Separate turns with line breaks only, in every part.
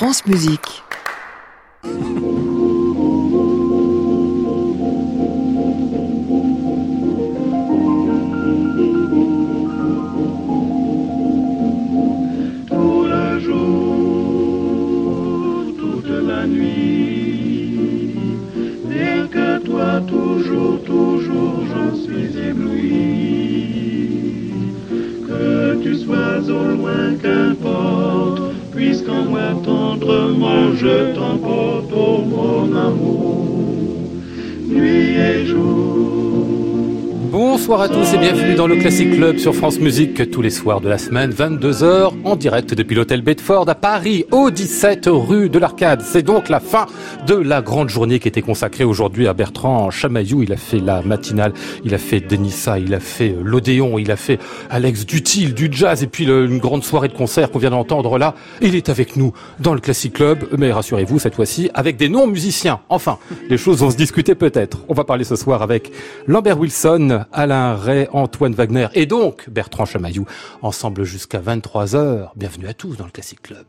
France Musique.
Tous et bienvenue dans le Classic Club sur France Musique tous les soirs de la semaine, 22h, en direct depuis l'hôtel Bedford à Paris, au 17 rue de l'Arcade. C'est donc la fin de la grande journée qui était consacrée aujourd'hui à Bertrand Chamaillou. Il a fait la matinale, il a fait Denissa, il a fait l'Odéon, il a fait Alex Dutil, du jazz et puis une grande soirée de concert qu'on vient d'entendre là. Il est avec nous dans le Classic Club, mais rassurez-vous, cette fois-ci, avec des non-musiciens. Enfin, les choses vont se discuter peut-être. On va parler ce soir avec Lambert Wilson, Alain Ray, Antoine Wagner et donc Bertrand Chamaillou, ensemble jusqu'à 23h. Bienvenue à tous dans le Classic Club.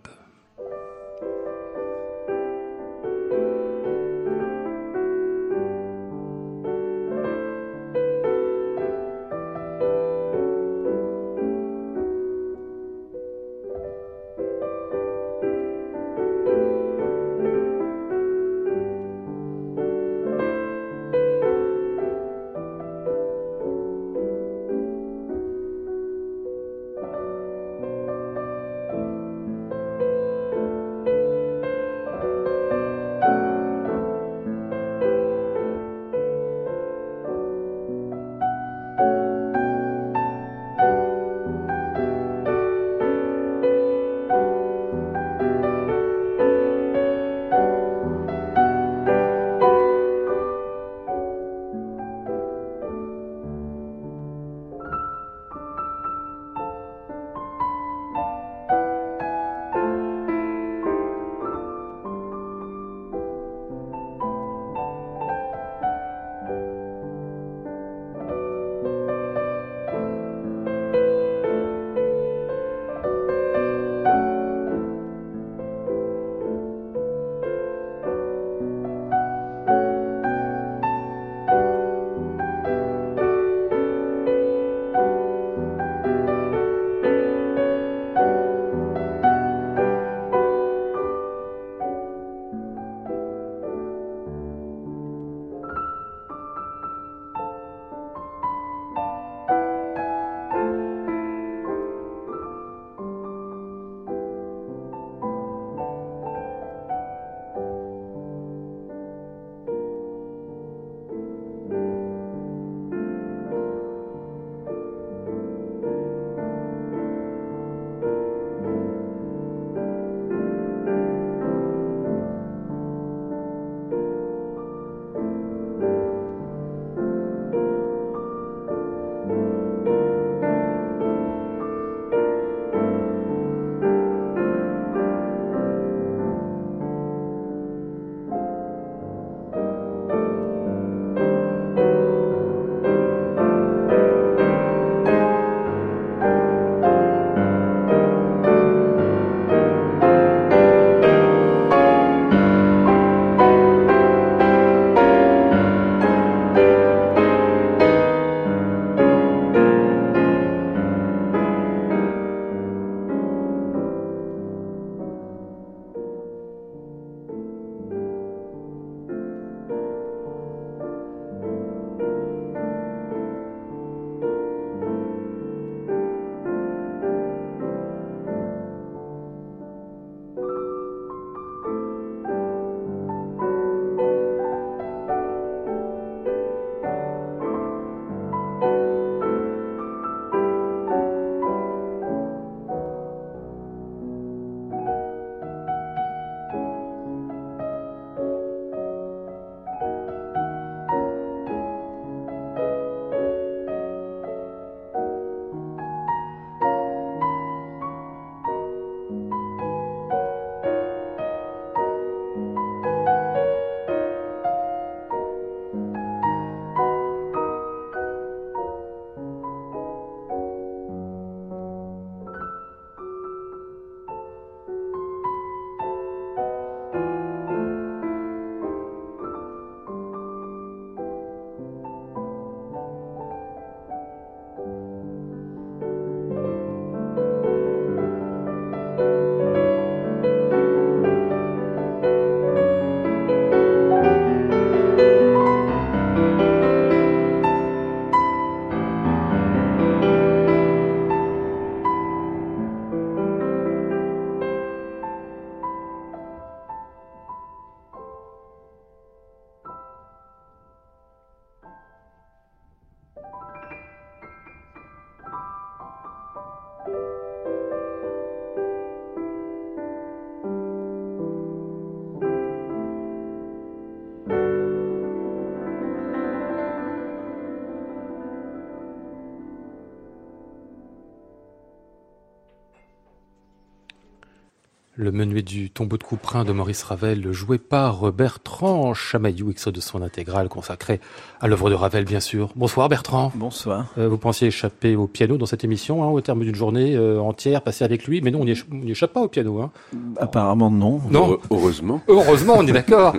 Le menuet du tombeau de Couperin de Maurice Ravel, joué par Bertrand Chamaillou, extrait de son intégrale consacré à l'œuvre de Ravel, bien sûr. Bonsoir Bertrand.
Bonsoir.
Euh, vous pensiez échapper au piano dans cette émission, hein, au terme d'une journée euh, entière passée avec lui, mais non, on n'y échappe pas au piano. Hein.
Apparemment non.
Non.
Heureusement.
Heureusement, on est d'accord.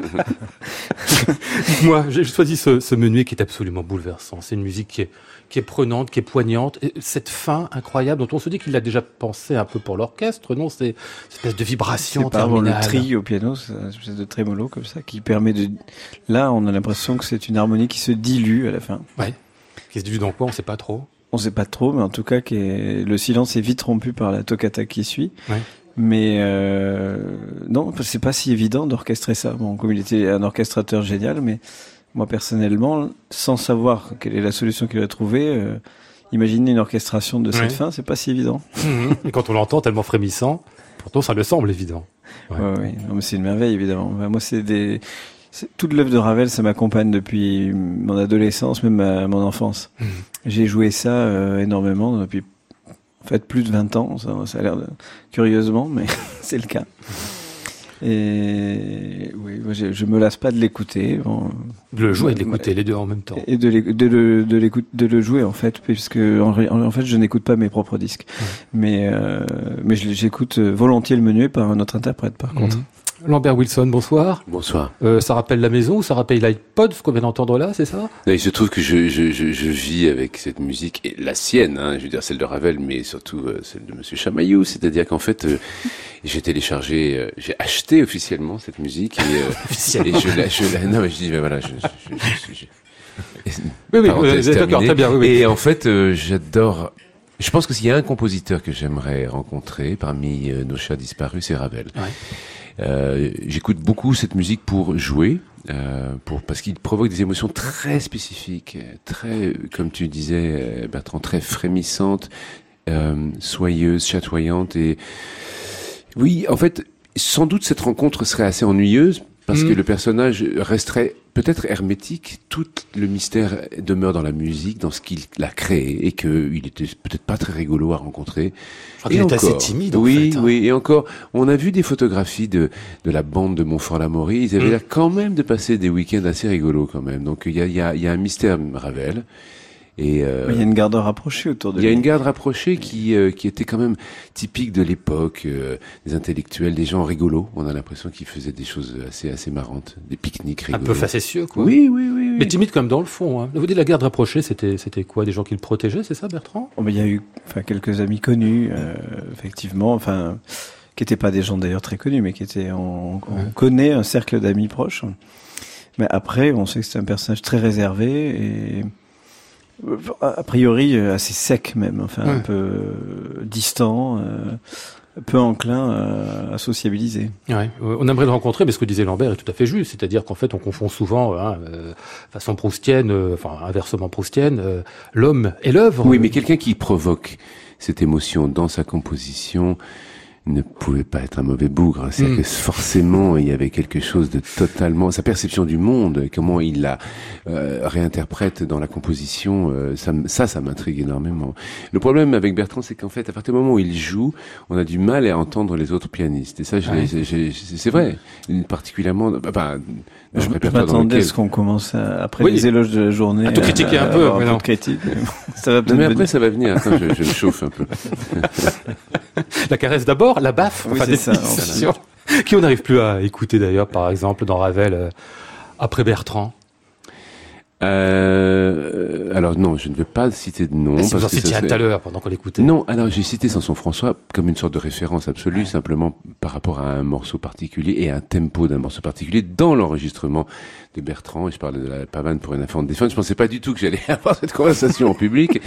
Moi, j'ai choisi ce, ce menuet qui est absolument bouleversant. C'est une musique qui est qui est prenante, qui est poignante. Et cette fin incroyable dont on se dit qu'il l'a déjà pensé un peu pour l'orchestre, non C'est cette espèce de vibration
C'est le tri au piano, c'est une espèce de trémolo comme ça qui permet de. Là, on a l'impression que c'est une harmonie qui se dilue à la fin.
Ouais. Qui se dilue dans quoi On sait pas trop.
On sait pas trop, mais en tout cas, qui est... le silence est vite rompu par la toccata qui suit.
Ouais.
Mais euh, non, c'est pas si évident d'orchestrer ça. Bon, comme il était un orchestrateur génial, mais moi personnellement, sans savoir quelle est la solution qu'il a trouvée, euh, imaginer une orchestration de cette fin, c'est pas si évident.
Mhm. Et quand on l'entend tellement frémissant, pourtant ça le semble évident.
Ouais. oui, c'est une merveille évidemment. moi, c'est des toute l'œuvre de Ravel, ça m'accompagne depuis mon adolescence, même mon enfance. Mhm. J'ai joué ça euh, énormément depuis en fait plus de 20 ans. Ça, ça a l'air de... curieusement, mais c'est le cas. Et oui, je, je me lasse pas de l'écouter. Bon,
de le jouer et de l'écouter, les deux en même temps.
Et de, de, le, de, de le jouer en fait, puisque en, en fait je n'écoute pas mes propres disques, mais euh, mais j'écoute volontiers le menu par un autre interprète par contre. Mhm.
Lambert Wilson, bonsoir.
Bonsoir.
Euh, ça rappelle la maison ou ça rappelle l'iPod, ce qu'on vient d'entendre là, c'est ça?
Il se trouve que je, je, je, je, vis avec cette musique, et la sienne, hein, je veux dire celle de Ravel, mais surtout euh, celle de Monsieur Chamaillou. C'est-à-dire qu'en fait, euh, j'ai téléchargé, j'ai acheté officiellement cette musique et, et je, la, je la, non mais je dis, ben voilà, je,
oui, oui, d'accord, très bien. Oui, oui.
Et en fait, j'adore. Je pense que s'il y a un compositeur que j'aimerais rencontrer parmi nos chats disparus, c'est Ravel.
Ouais.
Euh, J'écoute beaucoup cette musique pour jouer, euh, pour parce qu'il provoque des émotions très spécifiques, très, comme tu disais, Bertrand, très frémissantes, euh, soyeuses, chatoyantes et oui, en fait, sans doute cette rencontre serait assez ennuyeuse parce mmh. que le personnage resterait peut-être hermétique, tout le mystère demeure dans la musique, dans ce qu'il a créé, et qu'il était peut-être pas très rigolo à rencontrer.
il est assez timide.
Oui,
en fait, hein.
oui, et encore, on a vu des photographies de de la bande de Montfort-l'Amaury. Ils avaient mmh. l'air quand même de passer des week-ends assez rigolos quand même. Donc il y a il y a, il y a un mystère Ravel.
Et euh, il y a une garde rapprochée autour de
Il y a une garde rapprochée qui euh, qui était quand même typique de l'époque, euh, des intellectuels, des gens rigolos. On a l'impression qu'ils faisaient des choses assez assez marrantes, des pique-niques rigolos.
Un peu facétieux, quoi.
Oui, oui, oui. oui.
Mais timide comme dans le fond. Hein. Vous dites la garde rapprochée, c'était c'était quoi? Des gens qui le protégeaient, c'est ça, Bertrand?
Oh, Il y a eu enfin quelques amis connus, euh, effectivement. Enfin, qui n'étaient pas des gens d'ailleurs très connus, mais qui étaient on, on ouais. connaît un cercle d'amis proches. Mais après, on sait que c'est un personnage très réservé et a priori euh, assez sec même, enfin ouais. un peu euh, distant, euh, peu enclin à, à sociabiliser.
Ouais. On aimerait le rencontrer, mais ce que disait Lambert est tout à fait juste, c'est-à-dire qu'en fait on confond souvent, hein, euh, façon proustienne, euh, enfin inversement proustienne, euh, l'homme et l'œuvre.
Oui, mais quelqu'un qui provoque cette émotion dans sa composition, ne pouvait pas être un mauvais bougre. C'est-à-dire mm. que forcément, il y avait quelque chose de totalement... Sa perception du monde, comment il la euh, réinterprète dans la composition, euh, ça, ça, ça m'intrigue énormément. Le problème avec Bertrand, c'est qu'en fait, à partir du moment où il joue, on a du mal à entendre les autres pianistes. Et ça, ouais. c'est vrai. Particulièrement... Enfin,
je, je m'attendais à ce qu'on commence à, après oui. les éloges de la journée...
À tout critiquer
à,
un peu.
Mais non. critique.
ça va mais après, ça va venir. Attends, je, je me chauffe un peu.
la caresse d'abord, la baffe,
oui,
enfin
définition,
ça, qui on n'arrive plus à écouter d'ailleurs, par exemple dans Ravel, euh, après Bertrand.
Euh, alors non, je ne veux pas citer de nom.
Ah, si vous en citiez tout à l'heure pendant qu'on l'écoutait.
Non, alors j'ai cité Samson François comme une sorte de référence absolue, ouais. simplement par rapport à un morceau particulier et un tempo d'un morceau particulier dans l'enregistrement de Bertrand. Et je parlais de la pavane pour une affaire de défense. Je pensais pas du tout que j'allais avoir cette conversation en public.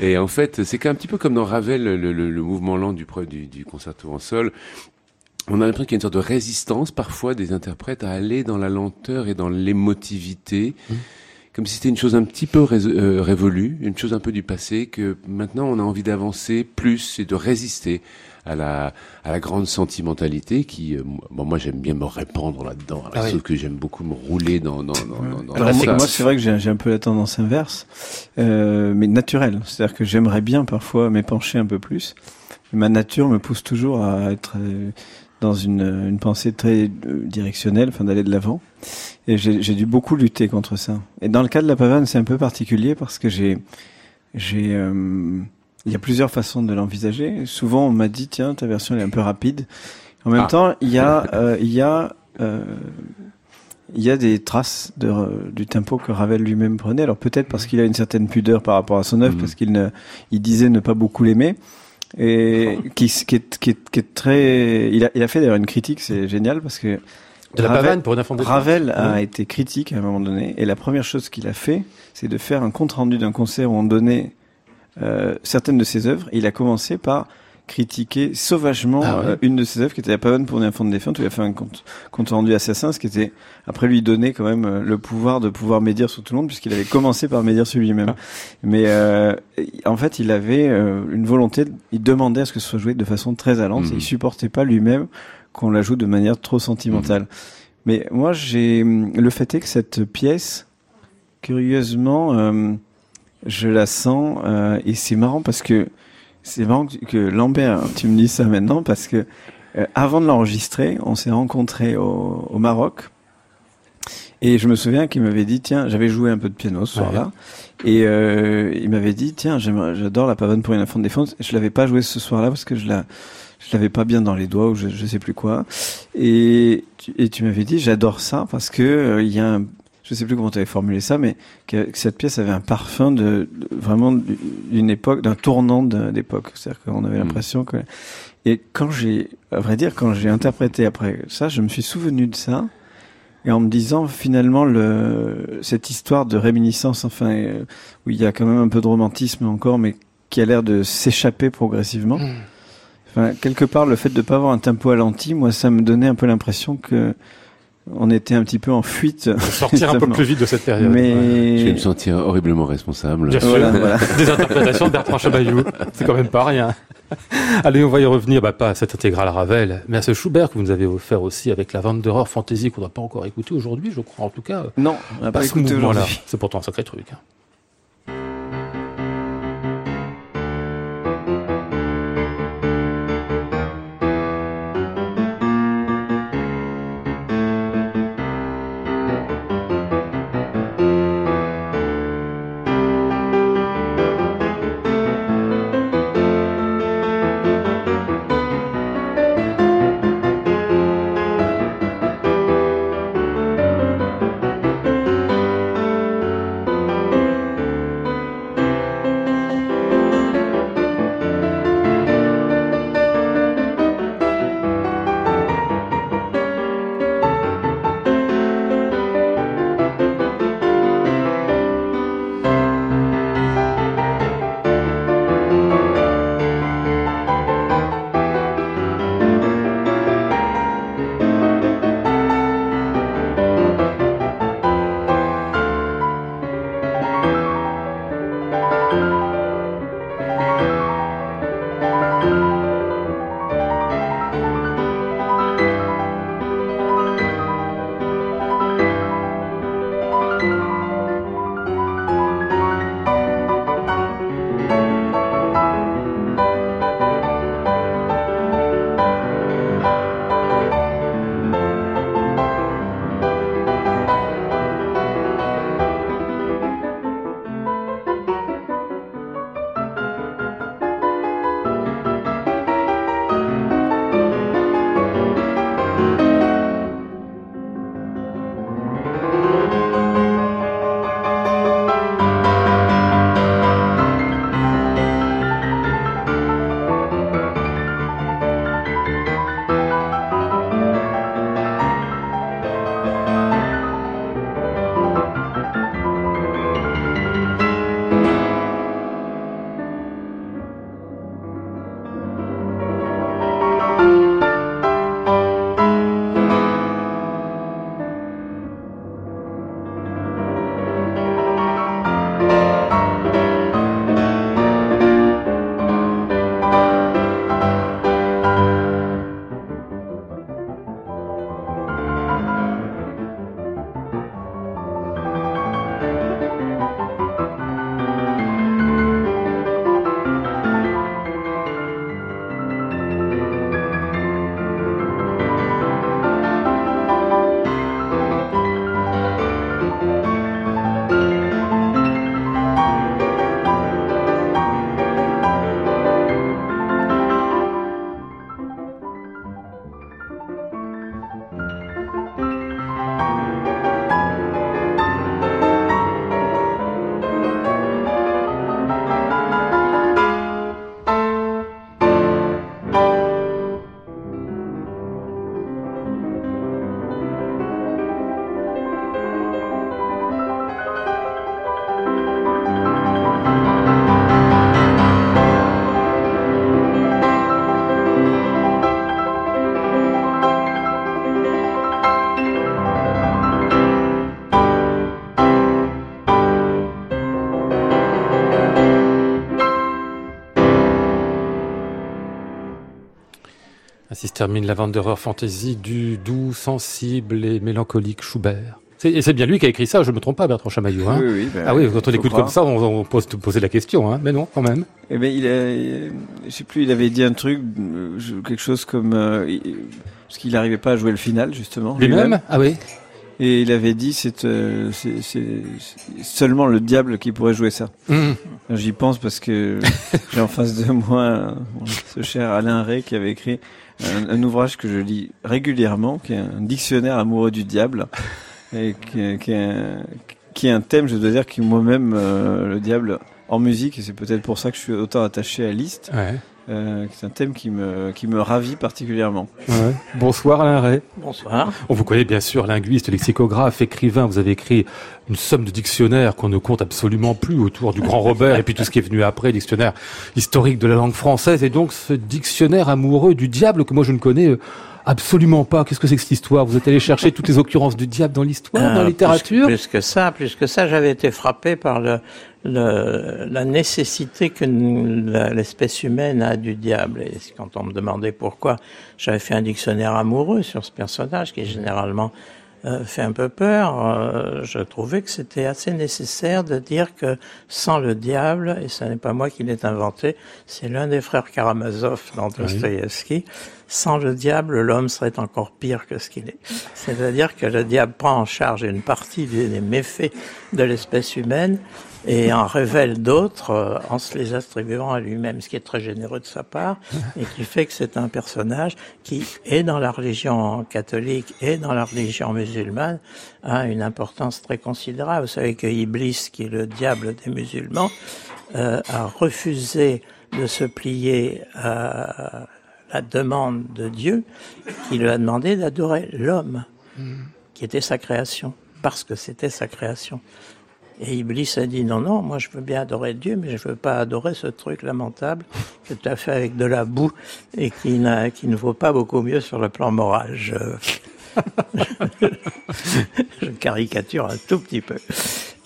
Et en fait, c'est un petit peu comme dans Ravel, le, le, le mouvement lent du, du, du concerto en sol. On a l'impression qu'il y a une sorte de résistance parfois des interprètes à aller dans la lenteur et dans l'émotivité. Mmh comme si c'était une chose un petit peu ré euh, révolue, une chose un peu du passé, que maintenant on a envie d'avancer plus et de résister à la, à la grande sentimentalité qui, euh, bon, moi j'aime bien me répandre là-dedans, ah sauf oui. que j'aime beaucoup me rouler dans, dans, dans, dans
Alors moi, moi c'est vrai que j'ai un peu la tendance inverse, euh, mais naturelle, c'est-à-dire que j'aimerais bien parfois m'épancher un peu plus. ma nature me pousse toujours à être dans une, une pensée très directionnelle, enfin d'aller de l'avant. Et j'ai dû beaucoup lutter contre ça. Et dans le cas de la pavane, c'est un peu particulier parce que j'ai, j'ai, il y a plusieurs façons de l'envisager. Souvent, on m'a dit tiens, ta version est un peu rapide. En même ah. temps, il y a, il y a il y a des traces de, du tempo que Ravel lui-même prenait. Alors peut-être parce qu'il a une certaine pudeur par rapport à son œuvre, mm. parce qu'il ne, il disait ne pas beaucoup l'aimer, et qui, qui, est, qui, est, qui est très. Il a, il a fait d'ailleurs une critique, c'est génial parce que
de la Ravel, pour une
Ravel a été critique à un moment donné, et la première chose qu'il a fait, c'est de faire un compte rendu d'un concert où on donnait euh, certaines de ses œuvres. Il a commencé par critiqué sauvagement ah euh, une de ses œuvres qui était La Pavane pour une enfant de défunte où il a fait un compte, compte rendu assassin, ce qui était après lui donner quand même euh, le pouvoir de pouvoir médire sur tout le monde puisqu'il avait commencé par médire sur lui-même. Ah. Mais euh, en fait, il avait une volonté, il demandait à ce que ce soit joué de façon très allante et il mmh. supportait pas lui-même qu'on la joue de manière trop sentimentale. Mmh. Mais moi, j'ai le fait est que cette pièce, curieusement, je la sens et c'est marrant parce que c'est marrant que, Lambert, tu me dis ça maintenant parce que euh, avant de l'enregistrer, on s'est rencontrés au, au, Maroc. Et je me souviens qu'il m'avait dit, tiens, j'avais joué un peu de piano ce soir-là, et euh, il m'avait dit, tiens, j'adore la pavane pour une enfant de défense. Je l'avais pas joué ce soir-là parce que je la, je l'avais pas bien dans les doigts ou je, je sais plus quoi. Et, et tu m'avais dit, j'adore ça parce que euh, il y a un, je sais plus comment tu avais formulé ça, mais que, cette pièce avait un parfum de, vraiment d'une époque, d'un tournant d'époque. C'est-à-dire qu'on avait hmm. l'impression que. Et quand j'ai, à vrai dire, quand j'ai interprété après ça, je me suis souvenu de ça. Et en me disant finalement le, cette histoire de réminiscence, enfin, euh, où il y a quand même un peu de romantisme encore, mais qui a l'air de s'échapper progressivement. Hmm. Enfin, quelque part, le fait de ne pas avoir un tempo alenti, moi, ça me donnait un peu l'impression que on était un petit peu en fuite.
Sortir un peu plus vite de cette période.
Mais... Je vais me sentir horriblement responsable.
Bien sûr. Des interprétations de Bertrand Chabayou. C'est quand même pas rien. Allez, on va y revenir, bah, pas à cette intégrale Ravel, mais à ce Schubert que vous nous avez offert aussi avec la vente d'horreur fantasy qu'on n'a pas encore écouté aujourd'hui, je crois, en tout cas.
Non, on n'a pas, écouté aujourd'hui.
C'est pourtant un sacré truc. Hein. Termine la Wanderer Fantasy du doux, sensible et mélancolique Schubert. Et c'est bien lui qui a écrit ça, je ne me trompe pas, Bertrand Chamaillou. Hein
Oui, oui, ben,
ah oui, quand on écoute
croire.
comme ça, on, on pose poser la question, hein. mais non, quand même.
Eh ben, il a, je sais plus, il avait dit un truc, quelque chose comme, euh, parce qu'il n'arrivait pas à jouer le final justement.
Lui-même Ah oui.
Et il avait dit, c'est, euh, c'est, seulement le diable qui pourrait jouer ça.
Hum.
J'y pense parce que j'ai en face de moi euh, ce cher Alain Ray qui avait écrit un, un ouvrage que je lis régulièrement, qui est un dictionnaire amoureux du diable, et qui, qui est, un, qui est un thème, je dois dire, qui moi-même, euh, le diable en musique, et c'est peut-être pour ça que je suis autant attaché à Liszt,
Ouais.
Euh, c'est un thème qui me, qui me ravit particulièrement.
Ouais. Bonsoir Alain Ray.
Bonsoir.
On vous connaît bien sûr, linguiste, lexicographe, écrivain. Vous avez écrit une somme de dictionnaires qu'on ne compte absolument plus autour du Grand Robert et puis tout ce qui est venu après, dictionnaire historique de la langue française. Et donc ce dictionnaire amoureux du diable que moi je ne connais euh, absolument pas. Qu'est-ce que c'est que cette histoire? Vous êtes allé chercher toutes les occurrences du diable dans l'histoire, dans la
Euh,
littérature?
plus, plus que ça, plus que ça, j'avais été frappé par le, le- la nécessité que l'espèce humaine a du diable. Et quand on me demandait pourquoi, j'avais fait un dictionnaire amoureux sur ce personnage qui généralement euh, fait un peu peur. euh, je trouvais que c'était assez nécessaire de dire que sans le diable, et ce n'est pas moi qui l'ai inventé, c'est l'un des frères Karamazov dans Dostoïevski, sans le diable, l'homme serait encore pire que ce qu'il est. C'est-à-dire que le diable prend en charge une partie des méfaits de l'espèce humaine et en révèle d'autres euh, en se les attribuant à lui-même, ce qui est très généreux de sa part et qui fait que c'est un personnage qui est dans la religion catholique et dans la religion musulmane a une importance très considérable. Vous savez que Iblis, qui est le diable des musulmans, euh, a refusé de se plier à la demande de Dieu qui lui a demandé d'adorer l'homme, qui était sa création, parce que c'était sa création. Et Iblis a dit non, non, moi je veux bien adorer Dieu, mais je veux pas adorer ce truc lamentable que tu as fait avec de la boue et qui, n'a, qui ne vaut pas beaucoup mieux sur le plan moral. Je, je caricature un tout petit peu.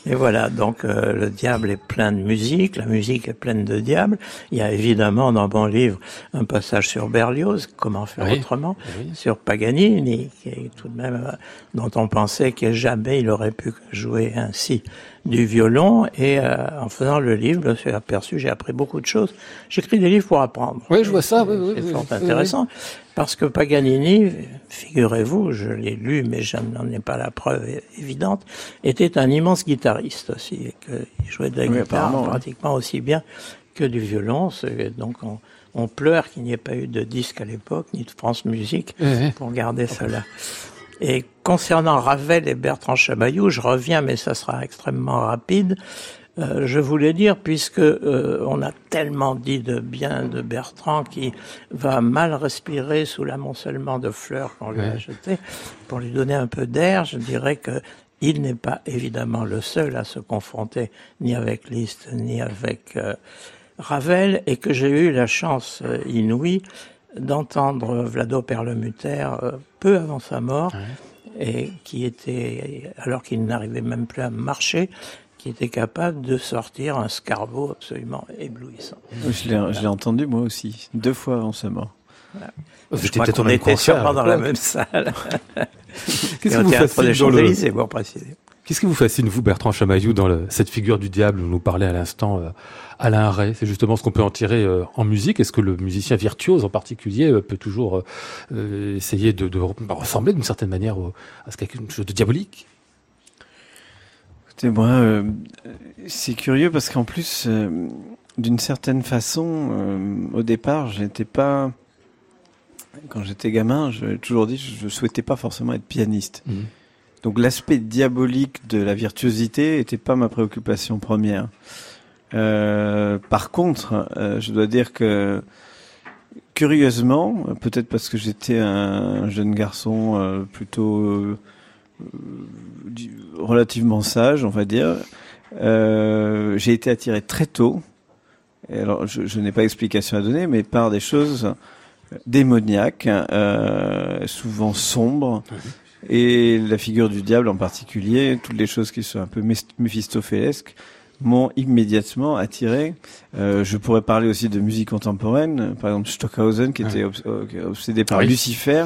Et voilà, donc euh, le diable est plein de musique, la musique est pleine de diable. Il y a évidemment dans mon livre un passage sur Berlioz, comment faire
Oui,
autrement,
oui.
sur Paganini, qui est tout de même euh, dont on pensait que jamais il aurait pu jouer ainsi du violon. Et euh, en faisant le livre, je me suis aperçu, j'ai appris beaucoup de choses. J'écris des livres pour apprendre.
Oui, je vois ça, oui, oui,
C'est
oui,
fort
oui,
intéressant. Parce que Paganini, figurez-vous, je l'ai lu, mais je n'en ai pas la preuve évidente, était un immense guitariste aussi. Que il jouait de la
Oui,
guitare pratiquement aussi bien que du violon. Donc on, on pleure qu'il n'y ait pas eu de disque à l'époque, ni de France Musique,
Oui, oui.
pour garder cela. Et concernant Ravel et Bertrand Chamaillou, je reviens, mais ça sera extrêmement rapide. Euh, je voulais dire, puisque euh, on a tellement dit de bien de Bertrand qui va mal respirer sous l'amoncellement de fleurs qu'on lui a
Ouais.
jetées, pour lui donner un peu d'air, je dirais que il n'est pas évidemment le seul à se confronter ni avec Liszt ni avec euh, Ravel, et que j'ai eu la chance euh, inouïe d'entendre Vlado Perlemuter euh, peu avant sa mort, et qui était, alors qu'il n'arrivait même plus à marcher, qui était capable de sortir un scarbo absolument éblouissant.
Je l'ai, l'ai entendu moi aussi, deux fois avant sa mort.
Vous
Je crois qu'on était sûrement dans la même salle.
Qu'est-ce
au
vous fascine dans le-
pour préciser.
Qu'est-ce qui vous fascine, vous, Bertrand Chamaillou, dans le- cette figure du diable dont nous parlait à l'instant euh, Alain Ray? C'est justement ce qu'on peut en tirer euh, en musique. Est-ce que le musicien virtuose, en particulier, euh, peut toujours essayer de, de ressembler d'une certaine manière au- à ce quelque chose de diabolique?
Écoutez, moi, c'est curieux parce qu'en plus, d'une certaine façon, au départ, j'étais pas. Quand j'étais gamin, j'ai toujours dit, je ne souhaitais pas forcément être pianiste.
Mhm.
Donc l'aspect diabolique de la virtuosité était pas ma préoccupation première. Euh, par contre, euh, je dois dire que curieusement, peut-être parce que j'étais un jeune garçon euh, plutôt relativement sage, on va dire, j'ai été attiré très tôt. Et alors, je, n'ai pas d'explication à donner, mais par des choses démoniaques, souvent sombres, et la figure du diable en particulier, toutes les choses qui sont un peu méphistophélesques, m'ont immédiatement attiré. Euh, je pourrais parler aussi de musique contemporaine, par exemple Stockhausen qui était obs- euh, obsédé par
Oui.
Lucifer.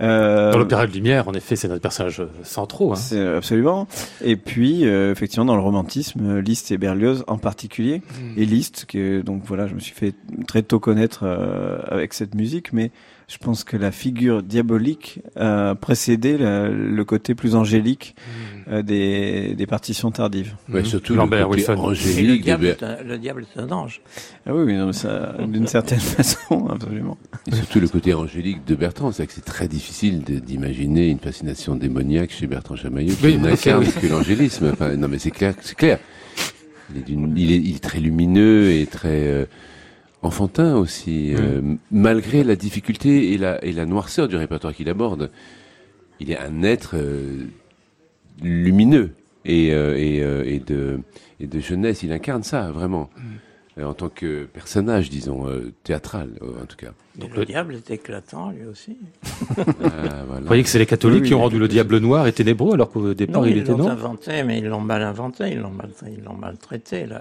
Euh,
Dans l'opéra de lumière, en effet, c'est notre personnage centraux. Hein.
c'est euh, absolument. Et puis, euh, effectivement, dans le romantisme, euh, Liszt et Berlioz en particulier.
Mm.
Et Liszt, que donc voilà, je me suis fait très tôt connaître euh, avec cette musique, mais je pense que la figure diabolique a précédé la- le côté plus angélique euh, des, des partitions tardives.
Ouais,
Mhm.
surtout
Lambert
le côté
le
angélique de
diable, est un, le diable est un ange.
Ah oui, mais d'une certaine façon, absolument.
Et surtout le côté angélique de Bertrand, c'est que c'est très difficile d'imaginer une fascination démoniaque chez Bertrand Chamaillot qui
Oui,
n'incarne que l'angélisme. Enfin, non mais c'est clair, c'est clair. Il est, d'une- il est, il est très lumineux et très euh, enfantin aussi, euh, malgré la difficulté et la, et la noirceur du répertoire qu'il aborde. Il est un être euh, lumineux et, euh, et, et de, et de jeunesse. Il incarne ça vraiment. En tant que personnage, disons, euh, théâtral, euh, en tout cas.
Donc
le,
le-
diable est éclatant, lui aussi.
Ah, voilà.
Vous voyez que c'est les catholiques
Oui,
qui ont rendu le diable noir et ténébreux, alors qu'au départ
Non,
il
ils
était
l'ont
non.
inventé, mais ils l'ont mal inventé, ils l'ont mal, ils l'ont maltraité, là.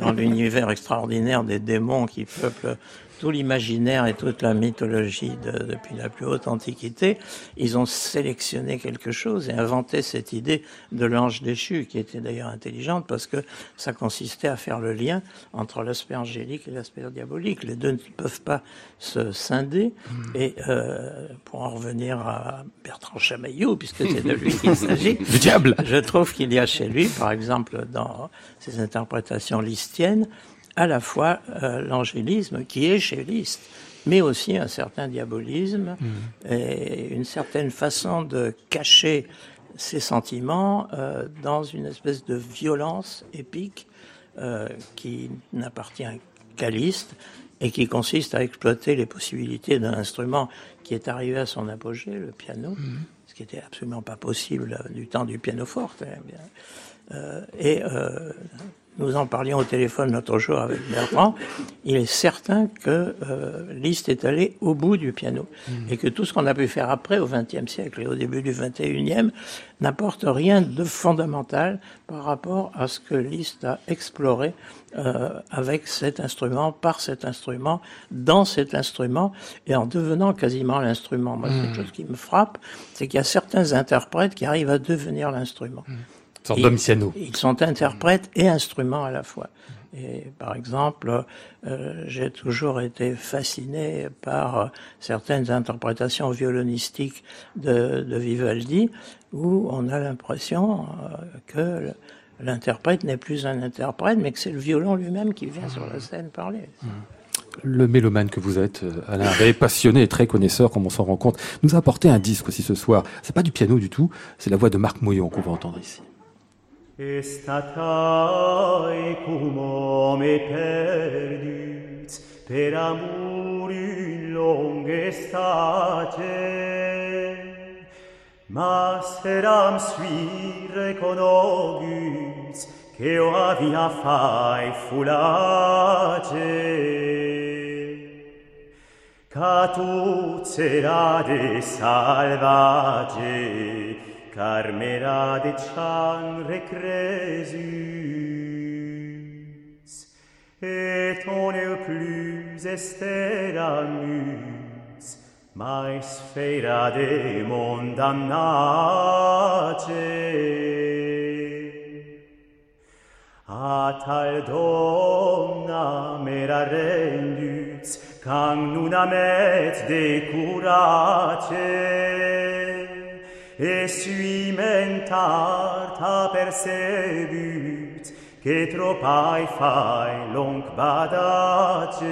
Dans l'univers extraordinaire des démons qui peuplent tout l'imaginaire et toute la mythologie de- depuis la plus haute antiquité, ils ont sélectionné quelque chose et inventé cette idée de l'ange déchu, qui était d'ailleurs intelligente parce que ça consistait à faire le lien entre l'aspect angélique et l'aspect diabolique. Les deux ne peuvent pas se scinder. Et euh, pour en revenir à Bertrand Chamaillot, puisque c'est de lui qu'il s'agit,
Du diable
je trouve qu'il y a chez lui, par exemple, dans ses interprétations listiennes, à la fois euh, l'angélisme qui est chez Liszt, mais aussi un certain diabolisme et une certaine façon de cacher ses sentiments euh, dans une espèce de violence épique euh, qui n'appartient qu'à Liszt et qui consiste à exploiter les possibilités d'un instrument qui est arrivé à son apogée, le piano, ce qui était absolument pas possible du temps du pianoforte. hein, bien. Euh, et nous en parlions au téléphone l'autre jour avec Bertrand. Il est certain que euh, Liszt est allé au bout du piano et que tout ce qu'on a pu faire après, au XXe siècle et au début du XXIe, n'apporte rien de fondamental par rapport à ce que Liszt a exploré euh, avec cet instrument, par cet instrument, dans cet instrument et en devenant quasiment l'instrument. Moi, c'est une chose qui me frappe, c'est qu'il y a certains interprètes qui arrivent à devenir l'instrument.
Une sorte
Et-
d'homme
Ils sont interprètes et instruments à la fois. Et par exemple, euh, j'ai toujours été fasciné par euh, certaines interprétations violonistiques de, de Vivaldi, où on a l'impression euh, que l'interprète n'est plus un interprète, mais que c'est le violon lui-même qui vient sur la scène parler.
Le mélomane que vous êtes, Alain, et passionné et très connaisseur, comme on s'en rend compte, nous a apporté un disque aussi ce soir. C'est pas du piano du tout, c'est la voix de Marc Moyon qu'on va entendre ici.
Estatai cum ome perdit, per amor in longe state. Mas eram sui reconogit, che o avia fai fulate. Catut serade salvate, carmera de chan recresus, et on eu plus esteramus, mais feira de mondam nace. A tal domna mera rendus, cam nunam et decurace, e sui mentarta persebut, che tropai fai long badace.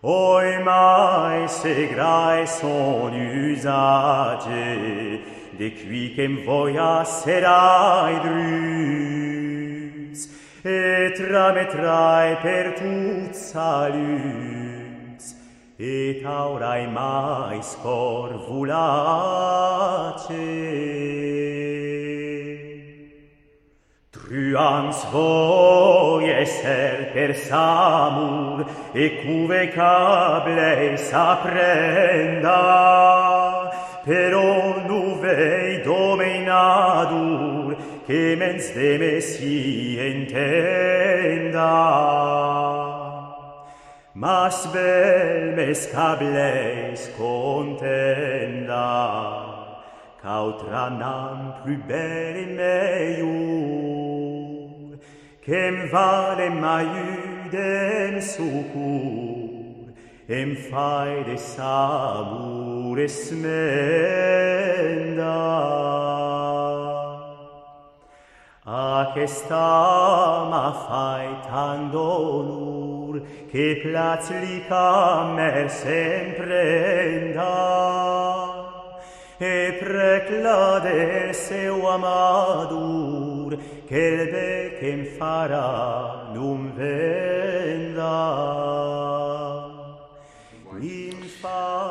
Oi mai se grai son usage, de quicem voia serai drus, et trametrae per tut salut et aurae mais corvulace. Truans voie ser per samur, e cuve saprenda, aprenda, però nuvei domeinadur, che mens de messi entenda mas vel mes cableis contenda, cautranam plus belle meiu, cem vale maiudem sucur, em faide sabur esmenda. Ac estam a faitandonum, che placica mer semprenda e preclade seu amadur che il becem farà num venda.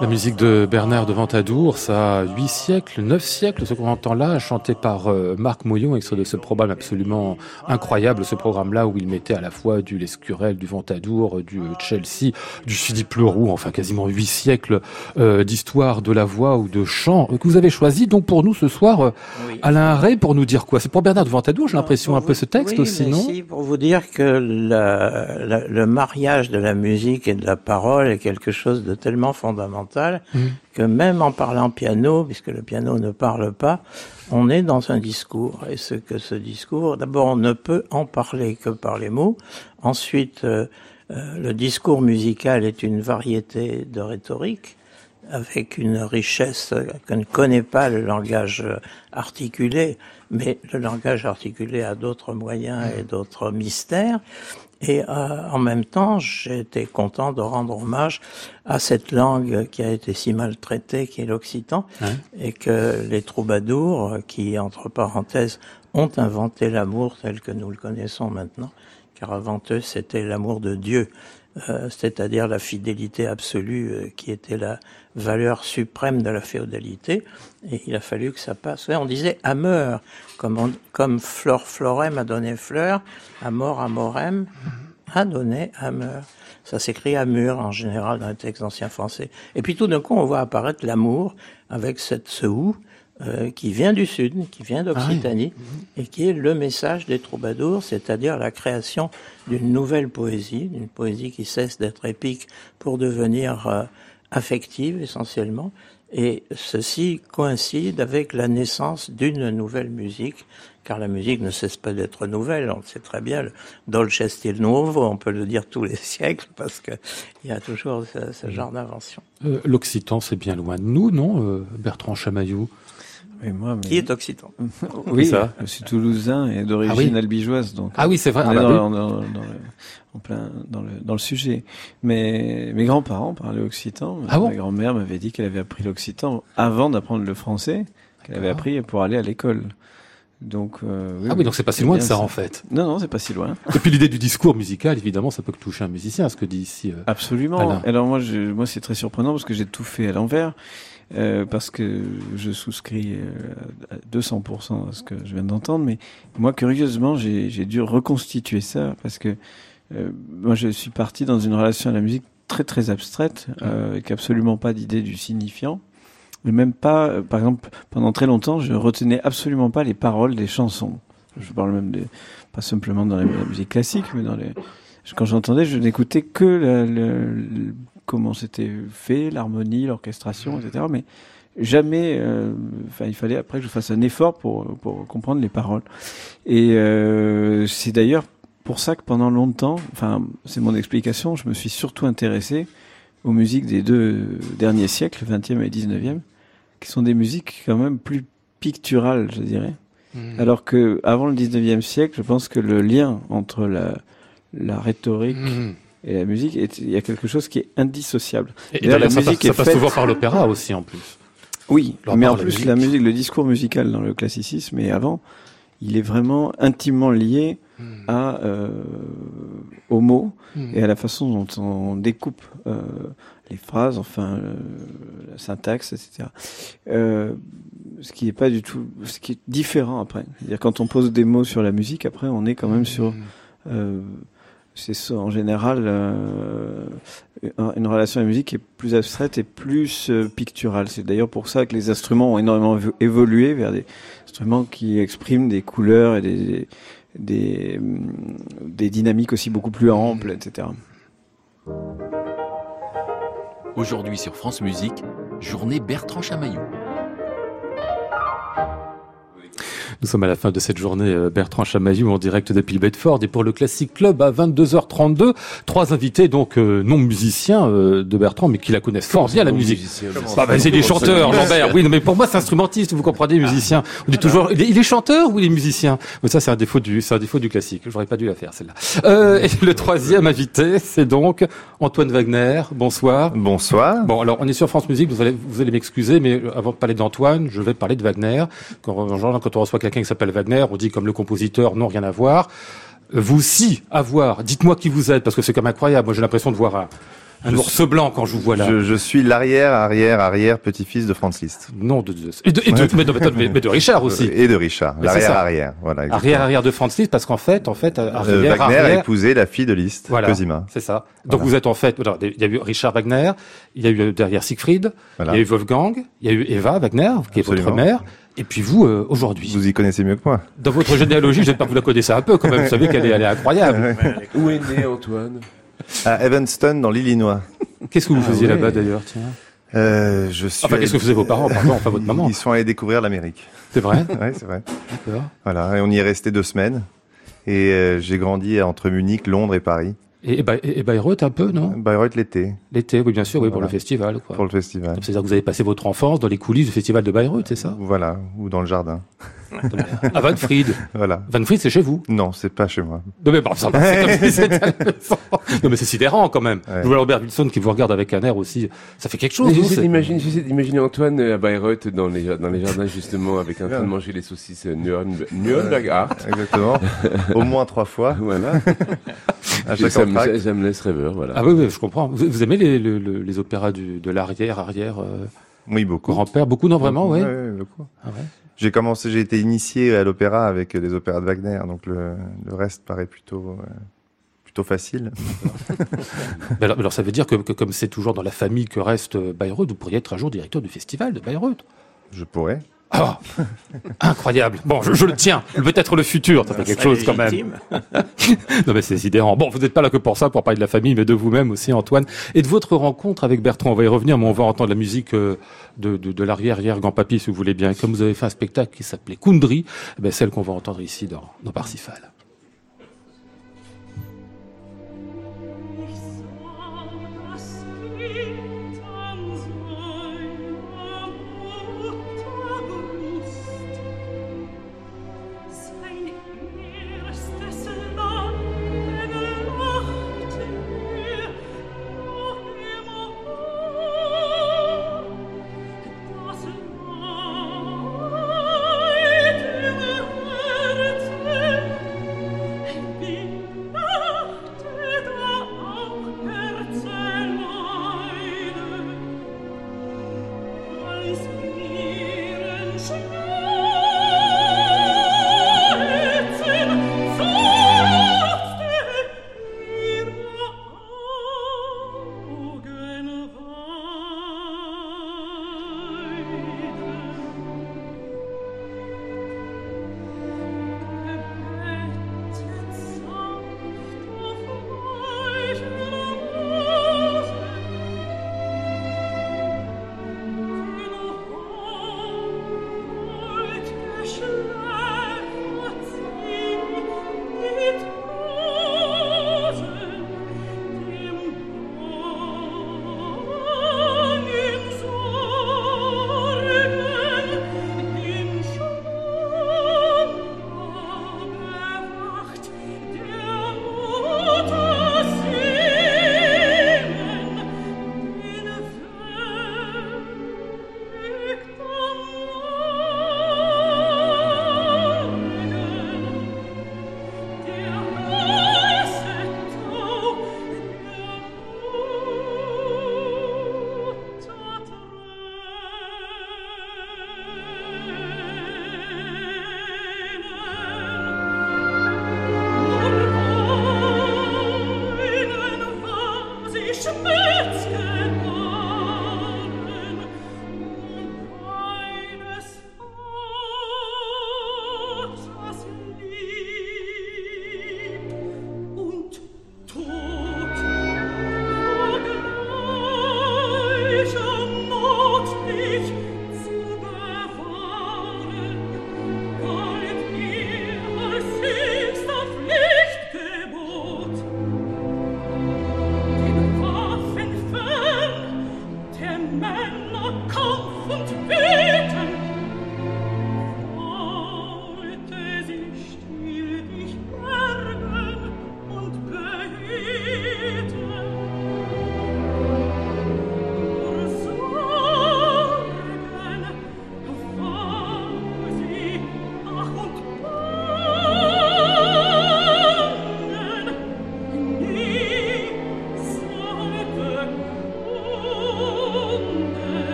La musique de Bernard de Ventadour, ça a huit siècles, neuf siècles, ce qu'on entend là, chanté par euh, Marc Mouillon, extrait de ce programme absolument incroyable, ce programme-là où il mettait à la fois du Lescurel, du Ventadour, du Chelsea, du Sidi Pleurou, enfin quasiment huit siècles euh, d'histoire de la voix ou de chant euh, que vous avez choisi. Donc pour nous ce soir, euh,
Oui.
Alain Ray, pour nous dire quoi? C'est pour Bernard de Ventadour, j'ai l'impression un peu ce texte
oui,
aussi, non?
si, pour vous dire que la- la- le mariage de la musique et de la parole est quelque chose de tellement fondamental
Mhm.
que même en parlant piano, puisque le piano ne parle pas, on est dans un discours. Et ce que ce discours, d'abord, on ne peut en parler que par les mots. Ensuite, euh, euh, le discours musical est une variété de rhétorique avec une richesse que ne connaît pas le langage articulé, mais le langage articulé a d'autres moyens et d'autres mystères. Et euh, en même temps, été content de rendre hommage à cette langue qui a été si maltraitée, qui est l'occitan, et que les troubadours, qui, entre parenthèses, ont inventé l'amour tel que nous le connaissons maintenant, car avant eux, c'était l'amour de Dieu, euh, c'est-à-dire la fidélité absolue euh, qui était la valeur suprême de la féodalité. Et il a fallu que ça passe. On disait ameur, comme, on- comme fleur florem a donné fleur, amor amorem a donné ameur. Ça s'écrit amur en général dans les textes anciens français. Et puis tout d'un coup, on voit apparaître l'amour avec cette ce ou euh, qui vient du sud, qui vient d'Occitanie, et qui est le message des troubadours, c'est-à-dire la création d'une nouvelle poésie, d'une poésie qui cesse d'être épique pour devenir euh, affective essentiellement. Et ceci coïncide avec la naissance d'une nouvelle musique, car la musique ne cesse pas d'être nouvelle. On le sait très bien, le dolce stile nuovo, on peut le dire tous les siècles, parce que il y a toujours ce, ce genre d'invention.
Euh, L'Occitan, c'est bien loin de nous, non, euh, Bertrand Chamaillou?
Oui, moi, mais...
Qui est occitan
Oui,
ça
je suis toulousain et d'origine
Ah oui
albigeoise, donc.
Ah oui, c'est vrai.
on
Ah
est
bah
dans,
oui.
dans- dans le, en plein dans le, dans le sujet. Mais mes grands-parents parlaient occitan.
Ah bon
Ma grand-mère m'avait dit qu'elle avait appris l'occitan avant d'apprendre le français, qu'elle avait appris pour aller à l'école. Donc, euh,
Ah oui, donc c'est pas si loin de
bien
ça, en fait.
Non, non, c'est pas si loin.
Et puis l'idée du discours musical, évidemment, ça peut que toucher un musicien, ce que dit ici. euh,
Absolument.
Alain.
Alors moi, je, moi, c'est très surprenant parce que j'ai tout fait à l'envers, euh, parce que je souscris euh, à 200% à ce que je viens d'entendre. Mais moi, curieusement, j'ai dû reconstituer ça parce que euh, moi, je suis parti dans une relation à la musique très très abstraite, euh, avec absolument pas d'idée du signifiant. Et même pas, euh, par exemple, pendant très longtemps, je retenais absolument pas les paroles des chansons. Je parle même pas simplement dans la, la musique classique, mais dans les, quand j'entendais, je n'écoutais que la- le- comment c'était fait, l'harmonie, l'orchestration, etc. Mais jamais, euh, enfin, il fallait après que je fasse un effort pour, pour comprendre les paroles. Et euh, c'est d'ailleurs pour ça que pendant longtemps, enfin, c'est mon explication, je me suis surtout intéressé aux musiques des deux derniers siècles, 20e et 19e, qui sont des musiques quand même plus picturales, je dirais.
Mhm.
Alors que avant le 19e siècle, je pense que le lien entre la, la rhétorique
Mhm.
Et la musique, est- il y a quelque chose qui est indissociable.
Et
d'ailleurs, la
ça,
musique
passe, ça passe
faite-
souvent par l'opéra aussi, en plus.
Oui,
Leur
mais en
la
plus,
musique.
la musique, le discours musical dans le classicisme et avant, il est vraiment intimement lié à, euh, aux mots
Mhm.
et à la façon dont on découpe euh, les phrases, enfin euh, la syntaxe, etc. Euh, ce qui est pas du tout, ce qui est différent après. C'est-à-dire quand on pose des mots sur la musique, après on est quand même sur
Mhm.
euh, c'est en général euh, une relation à la musique qui est plus abstraite et plus euh, picturale. C'est d'ailleurs pour ça que les instruments ont énormément évolué vers des instruments qui expriment des couleurs et des, des, des dynamiques aussi beaucoup plus amples, etc.
Aujourd'hui sur France Musique, journée Bertrand Chamaillou.
Nous sommes à la fin de cette journée euh, Bertrand Chamaillou en direct depuis Bedford et pour le Classic Club à 22h32, trois invités donc euh, non musiciens euh, de Bertrand mais qui la connaissent fort bien la musique. Bah, bah, c'est des chanteurs, Lambert. Oui, mais pour moi c'est instrumentiste, vous comprenez, musicien. On dit toujours, il est, chanteur ou il est musicien? Mais ça c'est un défaut du, c'est un défaut du classique. J'aurais pas dû la faire celle-là. et le troisième invité, c'est donc Antoine Wagner. Bonsoir.
Bonsoir.
Bon, alors on est sur France Musique. Vous allez, vous allez m'excuser, mais avant de parler d'Antoine, je vais parler de Wagner. Quand, quand on reçoit quelqu'un qui s'appelle Wagner, on dit comme le compositeur, non, rien à voir. Vous si, à voir. Dites-moi qui vous êtes, parce que c'est comme incroyable. Moi, j'ai l'impression de voir un, un ours blanc quand je vous vois là.
Je, je suis l'arrière, arrière, arrière petit-fils de Franz Liszt.
Non, de, de, et de, et de mais, de mais, de Richard aussi.
Et de Richard. L'arrière, arrière. Voilà.
Arrière, arrière de Franz Liszt, parce qu'en fait, en fait,
euh, arrière, Wagner a épousé la fille de Liszt,
voilà,
Cosima.
C'est ça. Donc vous êtes en fait, il y a eu Richard Wagner, il y a eu euh, derrière Siegfried, voilà. il y a eu Wolfgang, il y a eu Eva Wagner, qui est votre mère. Et puis vous, euh, aujourd'hui.
Vous y connaissez mieux que moi.
Dans votre généalogie, j'espère que vous la connaissez un peu quand même. Vous savez qu'elle est, elle est incroyable.
Où est né Antoine?
À Evanston, dans l'Illinois.
Qu'est-ce que vous faisiez ah, ouais. là-bas d'ailleurs tiens
euh, je suis.
Enfin, qu'est-ce que faisaient vos parents, pardon, enfin votre maman
Ils sont allés découvrir l'Amérique.
C'est vrai
Oui, c'est vrai.
D'accord.
Voilà, et on y est resté deux semaines. Et euh, j'ai grandi entre Munich, Londres et Paris.
Et, et, et Bayreuth un peu, non
Bayreuth l'été.
L'été, oui, bien sûr, oui, pour le festival. Quoi.
Pour le festival.
C'est-à-dire que vous avez passé votre enfance dans les coulisses du festival de Bayreuth, c'est ça
Voilà, ou dans le jardin.
À Van Fried.
Voilà.
Van Fried, c'est chez vous
Non, c'est pas chez moi.
Non mais bon, ça va, c'est Non mais c'est sidérant quand même. Ouais. Je vois Robert Wilson qui vous regarde avec un air aussi. Ça fait quelque chose.
J'essaie d'imaginer, j'essaie d'imaginer Antoine à Bayreuth dans les dans les jardins justement avec un train de manger les saucisses Nürnberg, Nürnberg Art.
Exactement. Au moins trois fois.
Voilà. à chaque ça, me, ça me laisse rêveur. Voilà.
Ah oui, oui, je comprends. Vous, vous aimez les, les, les opéras du, de l'arrière, arrière. Euh...
Oui, beaucoup.
Grand-père, beaucoup, non, vraiment, ouais.
ouais, beaucoup.
Ah ouais.
J'ai commencé, j'ai été initié à l'opéra avec les opéras de Wagner, donc le, le reste paraît plutôt, euh, plutôt facile.
alors, alors, ça veut dire que, que comme c'est toujours dans la famille que reste Bayreuth, vous pourriez être un jour directeur du festival de Bayreuth?
Je pourrais.
Ah, incroyable. Bon, je, je le tiens. Peut-être le futur, ça fait quelque chose quand même. non mais c'est sidérant. Bon, vous n'êtes pas là que pour ça, pour parler de la famille, mais de vous-même aussi, Antoine, et de votre rencontre avec Bertrand. On va y revenir, mais on va entendre la musique de, de, de l'arrière-arrière grand-papy, si vous voulez bien. Comme vous avez fait un spectacle qui s'appelait Kundry, eh ben, celle qu'on va entendre ici dans, dans Parsifal.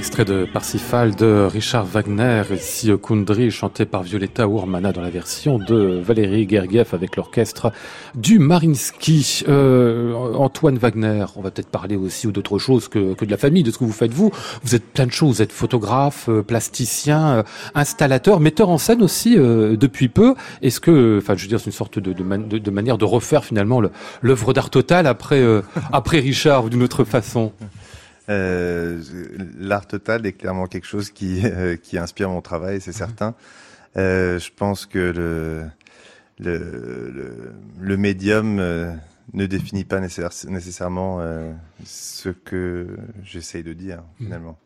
Extrait de Parsifal de Richard Wagner, ici Kundry, chanté par Violetta Ourmana dans la version de Valérie Gergiev avec l'orchestre du Marinsky. Euh, Antoine Wagner, on va peut-être parler aussi ou d'autres choses que, que, de la famille, de ce que vous faites vous. Vous êtes plein de choses, vous êtes photographe, euh, plasticien, euh, installateur, metteur en scène aussi depuis peu. Est-ce que, enfin je veux dire, c'est une sorte de, de, manière de refaire finalement l'œuvre d'art total après, après Richard d'une autre façon?
Euh, L'art total est clairement quelque chose qui, euh, qui inspire mon travail, c'est certain. Euh, je pense que le, le, le, le médium ne définit pas nécessairement ce que j'essaye de dire mmh. finalement.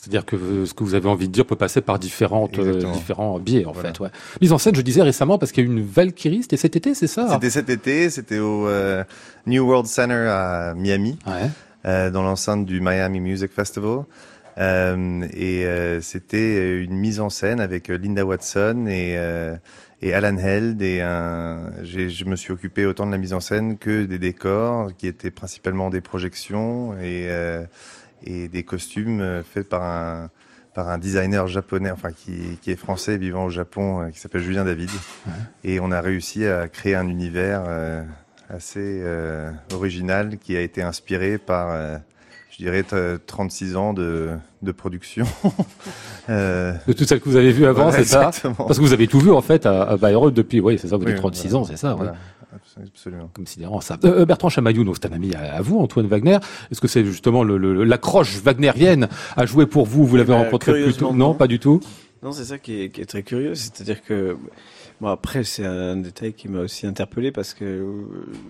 C'est-à-dire que ce que vous avez envie de dire peut passer par différentes, euh, différents biais, en voilà. fait. Ouais. Mise en scène, je disais récemment, parce qu'il y a eu une Valkyrie, c'était cet été, c'est ça
C'était cet été, c'était au euh, New World Center à Miami.
Ouais
dans l'enceinte du Miami Music Festival. Euh, et euh, c'était une mise en scène avec Linda Watson et, et Alan Held. Et un, je me suis occupé autant de la mise en scène que des décors, qui étaient principalement des projections et, et des costumes faits par un par un designer japonais, enfin qui, qui est français vivant au Japon, qui s'appelle Julien David. Ouais. Et on a réussi à créer un univers euh, assez euh, original qui a été inspiré par, euh, je dirais, 36 ans de, de production.
euh, de tout ça que vous avez vu avant, voilà, c'est ça Parce que vous avez tout vu en fait à, à Bayreuth depuis, oui, c'est ça, vous oui, 36 voilà. ans, c'est ça voilà.
ouais. Absolument.
Considérant ça. Euh, Bertrand Chamaillou, c'est un ami à, à, vous, Antoine Wagner. Est-ce que c'est justement l'accroche le, wagnérienne à jouer pour vous Vous l'avez rencontré plus tôt Non, pas du tout.
Non, c'est ça qui est, qui est, très curieux. C'est-à-dire que Bon, après, c'est un détail qui m'a aussi interpellé parce que euh,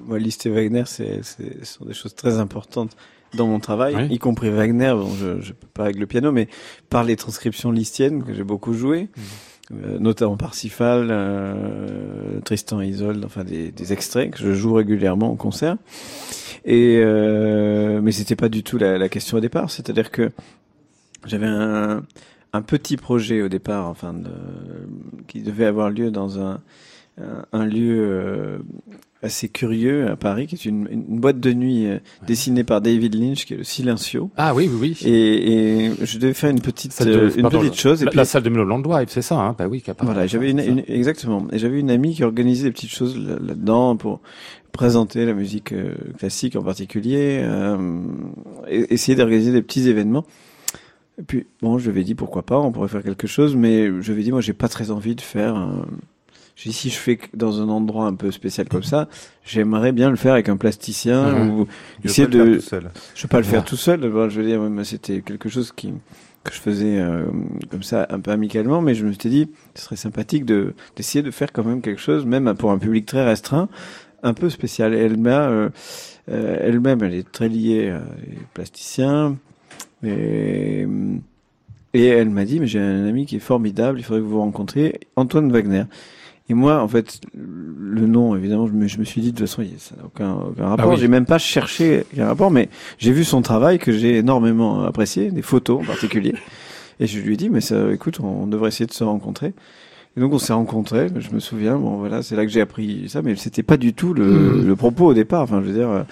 moi, Liszt et Wagner, c'est, ce sont des choses très importantes dans mon travail, oui. y compris Wagner. Bon, je, je peux pas avec le piano, mais par les transcriptions listiennes que j'ai beaucoup joué, mmh. euh, notamment Parsifal, euh, Tristan et Isolde, enfin des, des, extraits que je joue régulièrement en concert. Et euh, mais c'était pas du tout la, la question au départ. C'est-à-dire que j'avais un un petit projet au départ, enfin, de, qui devait avoir lieu dans un, un, un lieu euh, assez curieux à Paris, qui est une, une boîte de nuit euh, dessinée par David Lynch, qui est le Silencio.
Ah oui, oui, oui.
Et, et je devais faire une petite, de, euh, une pardon, petite chose.
La,
et puis,
la salle de Mulholland Drive, c'est ça, hein bah oui,
Voilà, j'avais une, une, exactement. Et j'avais une amie qui organisait des petites choses là-dedans pour présenter la musique euh, classique en particulier, euh, et essayer d'organiser des petits événements. Et puis, bon, je lui ai dit pourquoi pas, on pourrait faire quelque chose, mais je lui ai dit, moi, j'ai pas très envie de faire. Un... J'ai dit, si je fais dans un endroit un peu spécial comme ça, j'aimerais bien le faire avec un plasticien mmh. ou
je
essayer
de.
Le je peux pas le faire tout seul. je veux dire, c'était quelque chose qui que je faisais euh, comme ça un peu amicalement, mais je me suis dit, ce serait sympathique de d'essayer de faire quand même quelque chose, même pour un public très restreint, un peu spécial. Et elle m'a, euh, euh, elle-même, elle est très liée à les plasticiens. Et, et elle m'a dit, mais j'ai un ami qui est formidable, il faudrait que vous vous rencontriez, Antoine Wagner. Et moi, en fait, le nom, évidemment, je me, je me suis dit de toute façon, il- ça n'a aucun, aucun rapport.
oui.
J'ai même pas cherché un rapport, mais j'ai vu son travail que j'ai énormément apprécié, des photos en particulier. Et je lui ai dit, mais ça, écoute, on devrait essayer de se rencontrer. Et donc on s'est rencontrés, je me souviens, bon voilà, c'est là que j'ai appris ça, mais c'était pas du tout le, le propos au départ. Enfin, je veux dire,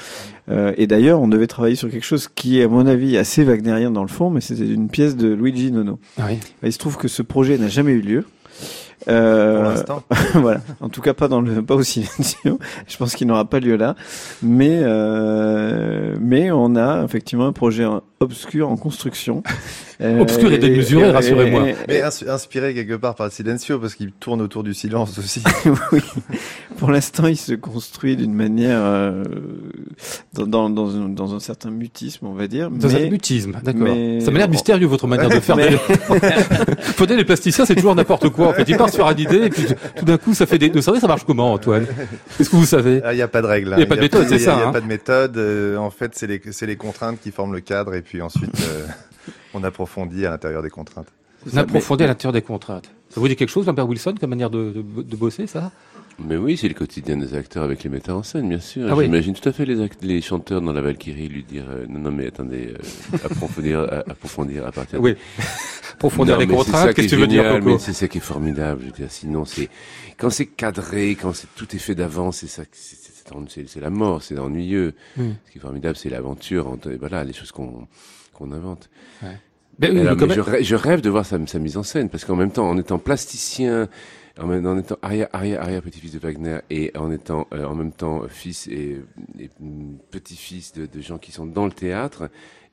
euh, et d'ailleurs, on devait travailler sur quelque chose qui est, à mon avis, assez wagnérien dans le fond, mais c'était une pièce de Luigi Nono.
Ah oui.
Il se trouve que ce projet n'a jamais eu lieu. Euh,
Pour l'instant.
voilà. En tout cas, pas dans le, pas au silencio. Je pense qu'il n'aura pas lieu là. Mais, euh, mais on a effectivement un projet obscur en construction. Euh,
Obscur et démesuré, rassurez-moi.
Mais ins- inspiré quelque part par Silencio, parce qu'il tourne autour du silence aussi.
oui. Pour l'instant, il se construit d'une manière euh, dans, dans, dans, un, dans un certain mutisme, on va dire.
Dans
mais
un mutisme, d'accord.
mais-
Ça m'a l'air mystérieux votre manière de faire.
Mais-
des- Faut dire, les plasticiens, c'est toujours n'importe quoi. En fait, ils partent sur une idée et puis tout d'un coup, ça fait des. Vous savez, ça marche comment, Antoine? Qu'est-ce que vous savez?
Ah, Il n'y a pas de règle. hein.
Il y a pas de méthode, c'est ça,
Il n'y a
hein.
pas de méthode. euh, en fait, c'est les, c'est les contraintes qui forment le cadre, et puis ensuite, euh, on approfondit à l'intérieur des contraintes.
On approfondit à l'intérieur des contraintes. Ça vous dit quelque chose, Lambert Wilson, comme manière de, de, de bosser, ça?
Mais oui, c'est le quotidien des acteurs avec les metteurs en scène, bien sûr.
Ah oui.
J'imagine tout à fait les, les chanteurs dans la Valkyrie lui dire euh, non, non, mais attendez, euh, approfondir, à- approfondir à partir. de-
Oui. Approfondir les contraintes, qu'est-ce que tu veux dire,
mais C'est ça qui est formidable. Je veux dire, sinon c'est quand c'est cadré, quand c'est tout est fait d'avance, c'est ça, c'est- la mort, c'est ennuyeux.
Hmm.
Ce qui est formidable, c'est l'aventure. Voilà, les choses qu'on qu'on invente.
Ben oui,
Et
mais
je, je rêve de voir sa, sa mise en scène, parce qu'en même temps, en étant plasticien, en, même, en étant arrière, arrière, arrière petit-fils de Wagner, et en étant euh, en même temps fils et, et, petit-fils de, de gens qui sont dans le théâtre,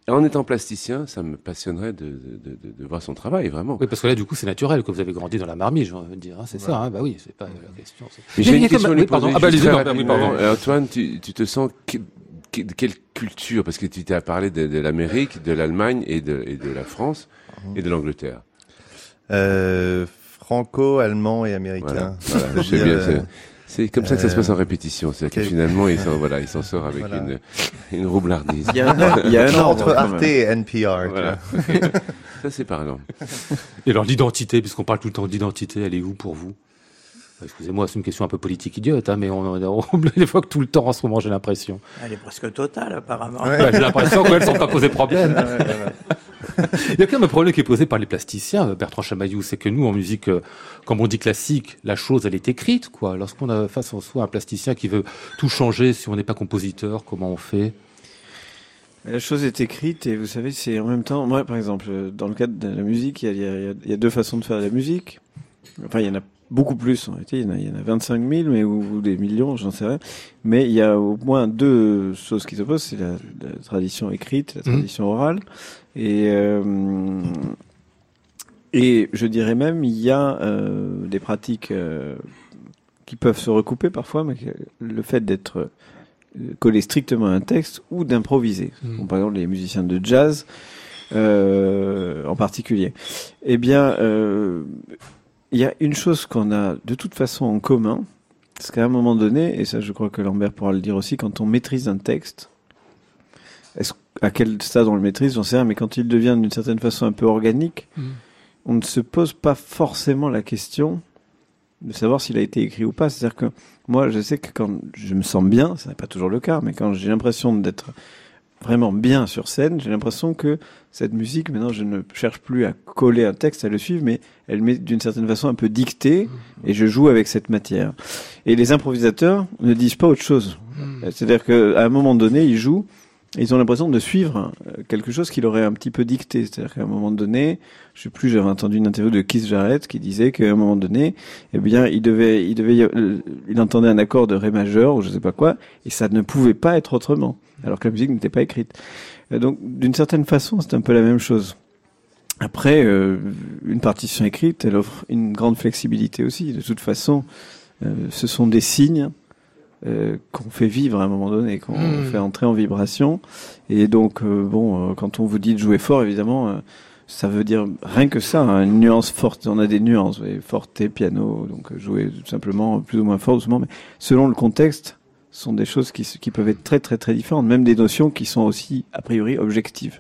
et en étant plasticien, ça me passionnerait de, de, de, de voir son travail, vraiment.
Oui, parce que là, du coup, c'est naturel que vous avez grandi dans la marmite, je veux dire. hein, c'est ça, hein, bah oui, c'est pas la question.
Mais j'ai une question à lui
oui, pardon.
poser
Ah bah, oui, pardon.
Euh, Antoine, tu, tu te sens que- que- de quelle culture? Parce que tu t'as parlé de, de l'Amérique, de l'Allemagne et de, et de la France et de l'Angleterre.
Euh, franco, allemand et américain.
Voilà,
veux
bien. c'est- C'est comme ça que ça se passe en
euh,
répétition. C'est-à-dire que finalement, il s'en voilà, il s'en sort avec
Voilà.
une, une roublardise.
Il y a un, il y a un
Non,
ordre.
entre Arte et NPR.
Voilà. ça, c'est parlant.
Et alors, l'identité, puisqu'on parle tout le temps d'identité, elle est où pour vous? Excusez-moi, c'est une question un peu politique idiote, hein, mais on, on, on l'évoque tout le temps en ce moment, j'ai l'impression.
Elle est presque totale, apparemment.
Ouais, j'ai l'impression qu'elles ne sont pas posées problème. Il y a quand même un problème qui est posé par les plasticiens, Bertrand Chamaillou, c'est que nous, en musique, euh, comme on dit classique, la chose, elle est écrite, quoi. Lorsqu'on a face en soi un plasticien qui veut tout changer, si on n'est pas compositeur, comment on fait?
La chose est écrite et vous savez, c'est en même temps, moi par exemple, euh, dans le cadre de la musique, il y a, il y a- il y a deux façons de faire de la musique. Enfin, il y en a beaucoup plus en réalité, il y en a, il y en a 25 000 mais, ou, ou des millions, j'en sais rien. Mais il y a au moins deux choses qui s'opposent, c'est la, la tradition écrite, la
Mhm.
tradition orale. Et, euh, et je dirais même, il y a euh, des pratiques euh, qui peuvent se recouper parfois, mais le fait d'être collé strictement à un texte ou d'improviser. Bon, par exemple, les musiciens de jazz en particulier. Eh bien, il y a une chose qu'on a de toute façon en commun, c'est qu'à un moment donné, et ça je crois que Lambert pourra le dire aussi, quand on maîtrise un texte, est-ce, à quel stade on le maîtrise, j'en sais rien, mais quand il devient d'une certaine façon un peu organique,
Mhm.
on ne se pose pas forcément la question de savoir s'il a été écrit ou pas. C'est-à-dire que moi, je sais que quand je me sens bien, ce n'est pas toujours le cas, mais quand j'ai l'impression d'être vraiment bien sur scène, j'ai l'impression que cette musique, maintenant, je ne cherche plus à coller un texte, à le suivre, mais elle m'est d'une certaine façon un peu dictée, et je joue avec cette matière. Et les improvisateurs ne disent pas autre chose. C'est-à-dire qu'à un moment donné, ils jouent, ils ont l'impression de suivre euh, quelque chose qui leur est un petit peu dicté. C'est-à-dire qu'à un moment donné, je sais plus, j'avais entendu une interview de Keith Jarrett qui disait qu'à un moment donné, eh bien, il devait, il devait, euh, il entendait un accord de ré majeur ou je sais pas quoi, et ça ne pouvait pas être autrement, alors que la musique n'était pas écrite. Euh, Donc, d'une certaine façon, c'est un peu la même chose. Après, une partition écrite, elle offre une grande flexibilité aussi. De toute façon, ce sont des signes euh, qu'on fait vivre à un moment donné, qu'on
Mm.
fait entrer en vibration. Et donc, euh, bon, euh, quand on vous dit de jouer fort, évidemment, euh, ça veut dire rien que ça, hein, une nuance forte. On a des nuances, vous voyez, forte, piano, donc jouer tout simplement plus ou moins fort, doucement, mais selon le contexte, ce sont des choses qui, qui peuvent être très très très différentes, même des notions qui sont aussi a priori objectives.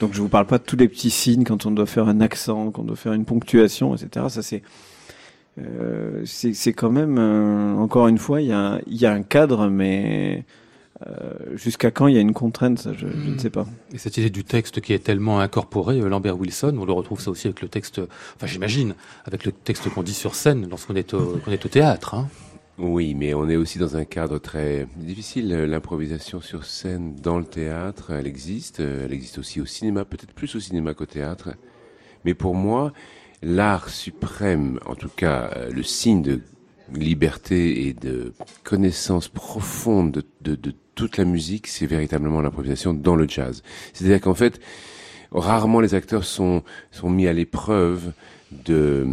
Donc je vous parle pas de tous les petits signes quand on doit faire un accent, quand on doit faire une ponctuation, etc. Ça c'est euh, c'est quand même, euh, encore une fois, il y, a un- il y a un cadre, mais euh, jusqu'à quand il y a une contrainte, ça, je, je ne sais pas.
Et cette idée du texte qui est tellement incorporé, euh, Lambert Wilson, on le retrouve ça aussi avec le texte, enfin j'imagine, avec le texte qu'on dit sur scène lorsqu'on est au, qu'on est au théâtre. Hein.
Oui, mais on est aussi dans un cadre très difficile. L'improvisation sur scène dans le théâtre, elle existe. Elle existe aussi au cinéma, peut-être plus au cinéma qu'au théâtre. Mais pour moi, l'art suprême, en tout cas euh, le signe de liberté et de connaissance profonde de, toute la musique, c'est véritablement l'improvisation dans le jazz. C'est-à-dire qu'en fait, rarement les acteurs sont, sont mis à l'épreuve de,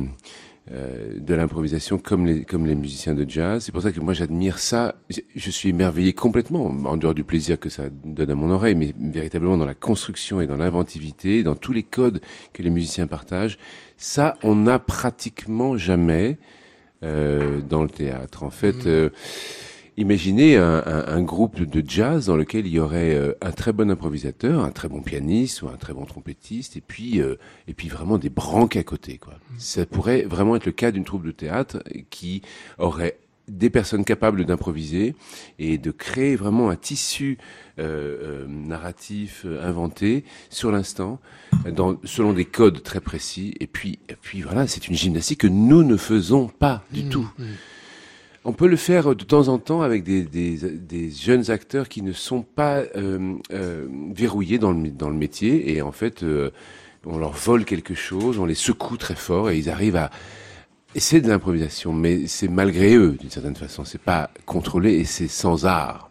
euh, de l'improvisation comme les, comme les musiciens de jazz. C'est pour ça que moi j'admire ça. Je suis émerveillé complètement, en dehors du plaisir que ça donne à mon oreille, mais véritablement dans la construction et dans l'inventivité, dans tous les codes que les musiciens partagent. Ça, on n'a pratiquement jamais euh, dans le théâtre. En fait, euh, imaginez un, un- un groupe de jazz dans lequel il y aurait euh, un très bon improvisateur, un très bon pianiste ou un très bon trompettiste, et puis euh, et puis vraiment des branques à côté. Quoi. Ça pourrait vraiment être le cas d'une troupe de théâtre qui aurait des personnes capables d'improviser et de créer vraiment un tissu euh, euh, narratif euh, inventé sur l'instant, euh, dans, selon des codes très précis. Et puis, et puis voilà, c'est une gymnastique que nous ne faisons pas du tout. On peut le faire de temps en temps avec des, des, des jeunes acteurs qui ne sont pas euh, euh, verrouillés dans le, dans le métier et en fait euh, on leur vole quelque chose, on les secoue très fort et ils arrivent à c'est de l'improvisation, mais c'est malgré eux d'une certaine façon. C'est pas contrôlé et c'est sans art.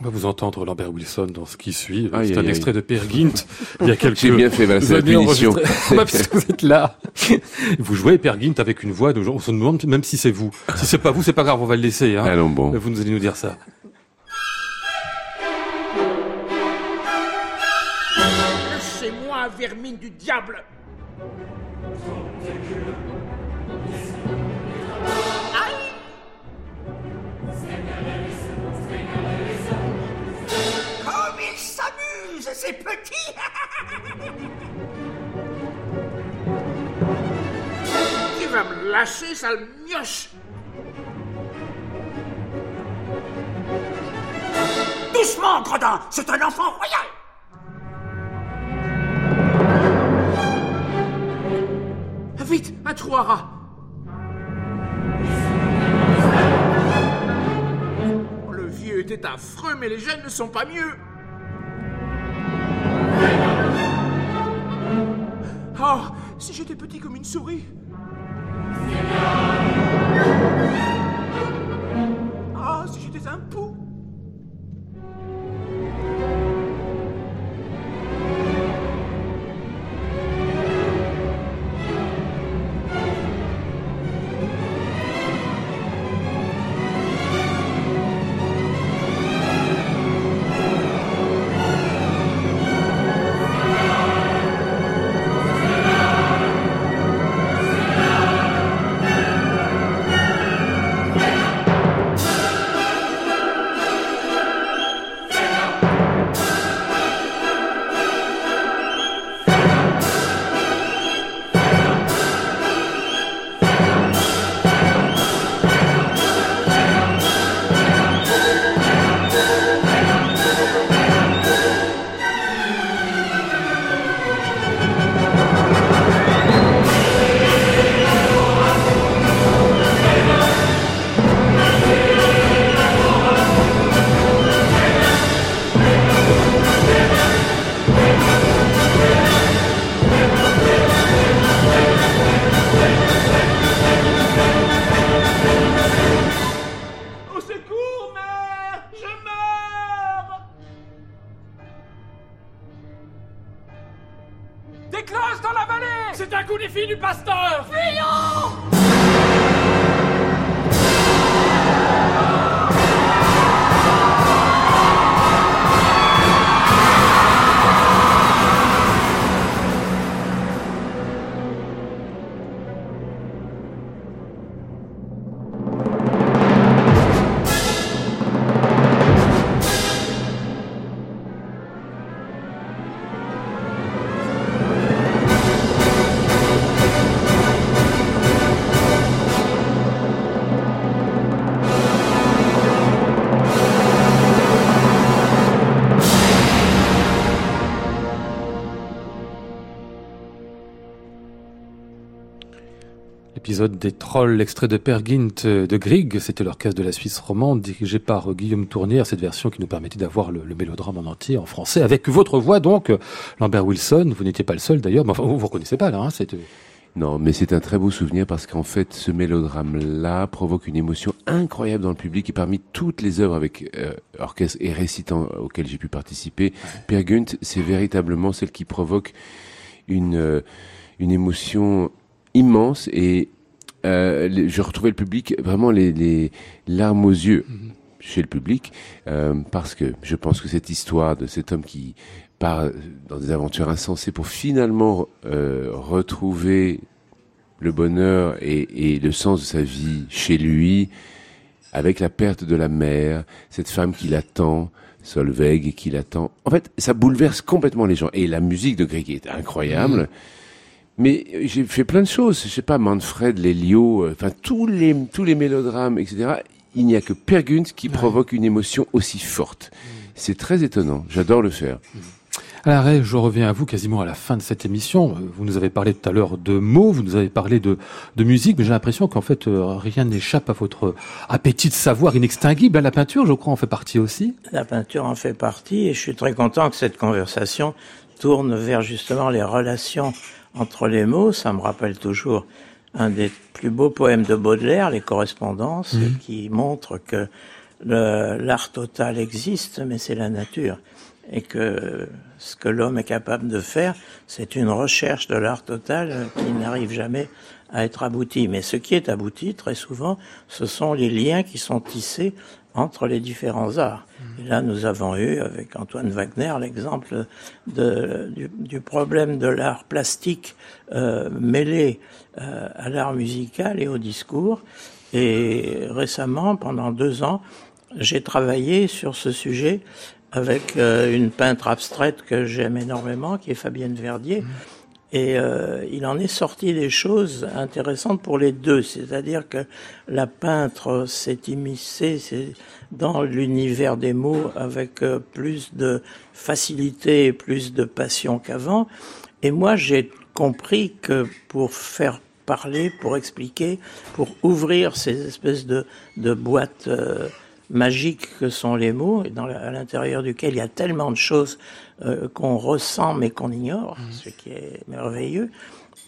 On va vous entendre Lambert Wilson dans ce qui suit. C'est un extrait de Per Gynt. Il y a quelques
J'ai bien fait, voilà, c'est la punition.
Bah, puisque vous êtes là. Vous jouez Per Gynt avec une voix de gens. On se demande même si c'est vous. Si c'est pas vous, c'est pas grave, on va le laisser. Hein.
Allons bon.
Vous nous allez nous dire ça.
Lâchez-moi, vermine du diable s'amusent, ces petits. Tu vas me lâcher, sale mioche. Doucement, gredin C'est un enfant royal. Vite, un trou à rat Le vieux était affreux, mais les jeunes ne sont pas mieux Oh, si j'étais petit comme une souris. Ah, si j'étais un pou
l'épisode des Trolls, l'extrait de Per Gint de Grieg, c'était l'orchestre de la Suisse romande dirigé par Guillaume Tournier, cette version qui nous permettait d'avoir le, mélodrame en entier en français, avec votre voix donc, Lambert Wilson, vous n'étiez pas le seul d'ailleurs, mais enfin vous vous reconnaissez pas là, hein, c'était...
Non, mais c'est un très beau souvenir parce qu'en fait, ce mélodrame-là provoque une émotion incroyable dans le public et parmi toutes les œuvres avec euh, orchestre et récitant auxquelles j'ai pu participer, Per Gunt, c'est véritablement celle qui provoque une, euh, une émotion immense et euh, je retrouvais le public vraiment les, les larmes aux yeux mhm. chez le public euh, parce que je pense que cette histoire de cet homme qui part dans des aventures insensées pour finalement euh, retrouver le bonheur et, et, le sens de sa vie chez lui avec la perte de la mère, cette femme qui l'attend, Solveig qui l'attend. En fait, ça bouleverse complètement les gens. Et la musique de Greg est incroyable. Mhm. Mais j'ai fait plein de choses. Je sais pas, Manfred, Lelio, euh, enfin tous les tous les mélodrames, etc. Il n'y a que Per qui provoque une émotion aussi forte. Mm. C'est très étonnant. J'adore le faire. Mm.
Alors, je reviens à vous quasiment à la fin de cette émission. Vous nous avez parlé tout à l'heure de mots, vous nous avez parlé de, de musique, mais j'ai l'impression qu'en fait, euh, rien n'échappe à votre appétit de savoir inextinguible. La peinture, je crois, en fait partie aussi.
La peinture en fait partie, et je suis très content que cette conversation tourne vers justement les relations entre les mots, ça me rappelle toujours un des plus beaux poèmes de Baudelaire, Les Correspondances, mhm. qui montre que l'art total existe, mais c'est la nature. Et que ce que l'homme est capable de faire, c'est une recherche de l'art total qui n'arrive jamais à être abouti. Mais ce qui est abouti, très souvent, ce sont les liens qui sont tissés entre les différents arts. Et là, nous avons eu, avec Antoine Wagner, l'exemple du, problème de l'art plastique euh, mêlé euh, à l'art musical et au discours. Et récemment, pendant deux ans, j'ai travaillé sur ce sujet avec euh, une peintre abstraite que j'aime énormément, qui est Fabienne Verdier. Et euh, il en est sorti des choses intéressantes pour les deux, c'est-à-dire que la peintre s'est immiscée dans l'univers des mots avec euh, plus de facilité et plus de passion qu'avant. Et moi, j'ai compris que pour faire parler, pour expliquer, pour ouvrir ces espèces de, boîtes euh, magiques que sont les mots, et à l'intérieur duquel il y a tellement de choses euh, qu'on ressent mais qu'on ignore, mmh. ce qui est merveilleux.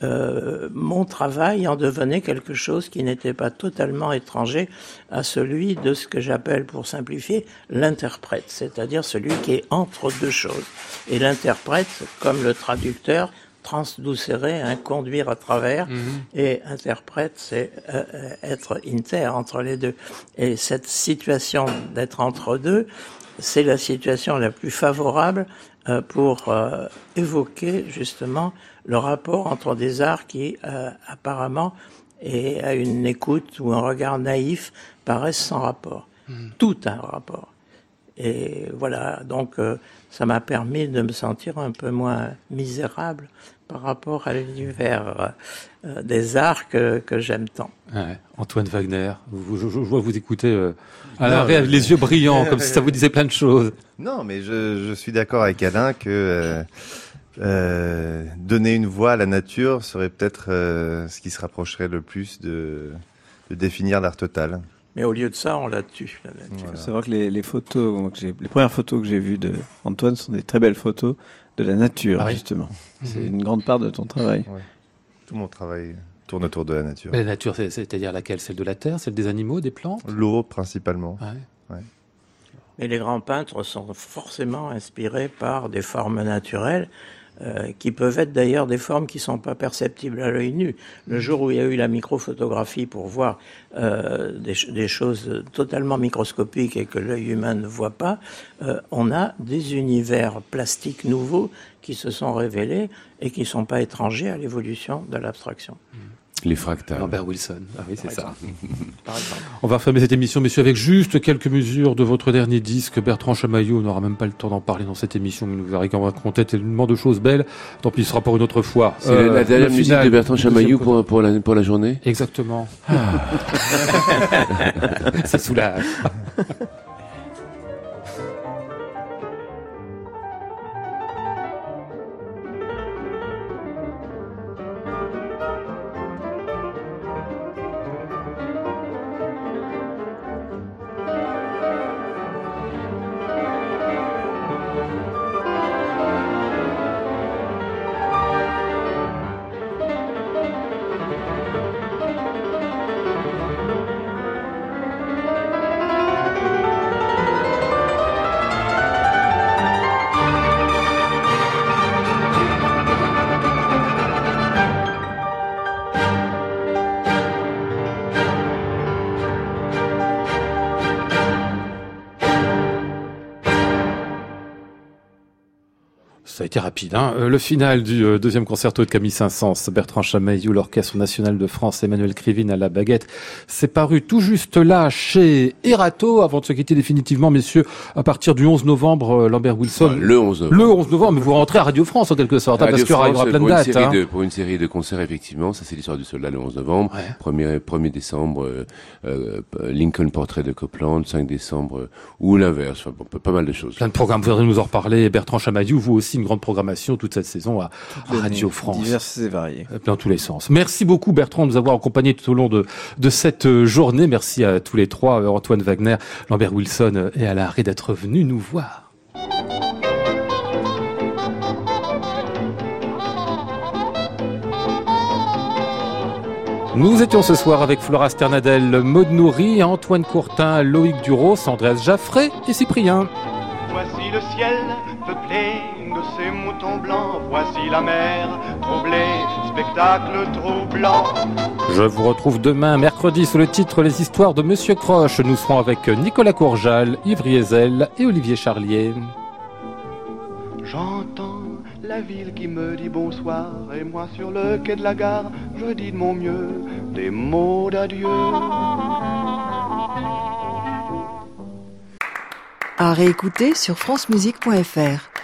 Euh, mon travail en devenait quelque chose qui n'était pas totalement étranger à celui de ce que j'appelle, pour simplifier, l'interprète, c'est-à-dire celui qui est entre deux choses. Et l'interprète, comme le traducteur, transducerait, hein, conduire à travers, mmh. et interprète, c'est euh, être inter entre les deux. Et cette situation d'être entre deux, c'est la situation la plus favorable euh, pour euh, évoquer justement le rapport entre des arts qui euh, apparemment et à une écoute ou un regard naïf paraissent sans rapport. Hmm. Tout a un rapport. Et voilà, donc ça m'a permis de me sentir un peu moins misérable par rapport à l'univers des arts que, que j'aime tant.
Antoine Wagner, je, vois vous écouter à les yeux brillants, comme si ça vous disait plein de choses.
Non, mais je, je suis d'accord avec Alain que euh, euh, donner une voix à la nature serait peut-être euh, ce qui se rapprocherait le plus de, de définir l'art total.
Mais au lieu de ça, on la tue. La
nature. C'est vrai que les, les photos, que les premières photos que j'ai vues de Antoine sont des très belles photos de la nature, ah justement. C'est une grande part de ton travail. Ouais.
Tout mon travail tourne autour de la nature.
Mais la nature, c'est-à-dire laquelle? Celle de la terre, celle des animaux, des plantes?
L'eau principalement.
Ouais. Ouais. Et les grands peintres sont forcément inspirés par des formes naturelles. Euh, qui peuvent être d'ailleurs des formes qui sont pas perceptibles à l'œil nu. Le jour où il y a eu la microphotographie pour voir euh, des, des, choses totalement microscopiques et que l'œil humain ne voit pas, euh, on a des univers plastiques nouveaux qui se sont révélés et qui ne sont pas étrangers à l'évolution de l'abstraction. Mmh.
Les fractales.
Lambert Wilson. Ah oui, c'est ça. On va fermer cette émission, messieurs, avec juste quelques mesures de votre dernier disque. Bertrand Chamaillot, on n'aura même pas le temps d'en parler dans cette émission, mais nous va raconter tellement de choses belles. Tant pis, ce sera pour une autre fois.
C'est la euh, dernière musique de Bertrand Chamaillot pour, pour, la, pour la journée
Exactement. Ah. ça soulage. Été rapide. Hein. Euh, le final du euh, deuxième concerto de Camille Saint-Saëns, Bertrand Chamaillou, l'Orchestre national de France, Emmanuel Krivine à la baguette, c'est paru tout juste là chez Erato. Avant de se quitter définitivement, messieurs, à partir du 11 novembre, euh, Lambert Wilson.
le 11 novembre.
Le 11 novembre, mais vous rentrez à Radio France en quelque sorte, hein, parce qu'il y aura plein de dates.
Hein. De, pour une série de concerts, effectivement, ça c'est l'histoire du soldat le 11 novembre. Ouais. 1er, 1er décembre, euh, Lincoln Portrait de Copland, 5 décembre, ou l'inverse, enfin, pas mal de choses.
Plein de programmes, vous voudrez nous en reparler. Bertrand Chamaillou, vous aussi une grande programmation toute cette saison à, Radio France.
Diverses et variées.
Euh, dans tous les sens. Merci beaucoup Bertrand de nous avoir accompagnés tout au long de, de cette euh, journée. Merci à tous les trois, euh, Antoine Wagner, Lambert Wilson et Alain Ré d'être venus nous voir. Nous étions ce soir avec Flora Sternadel, Maud Nourri, Antoine Courtin, Loïc Duros, Andreas Jaffré et Cyprien.
Voici le ciel peuplé de ces moutons blancs, voici la mer troublée, spectacle troublant.
Je vous retrouve demain, mercredi, sous le titre Les histoires de Monsieur Croche. Nous serons avec Nicolas Courjal, Yves Riesel et Olivier Charlier.
J'entends la ville qui me dit bonsoir et moi sur le quai de la gare, je dis de mon mieux des mots d'adieu.
À réécouter sur francemusique.fr.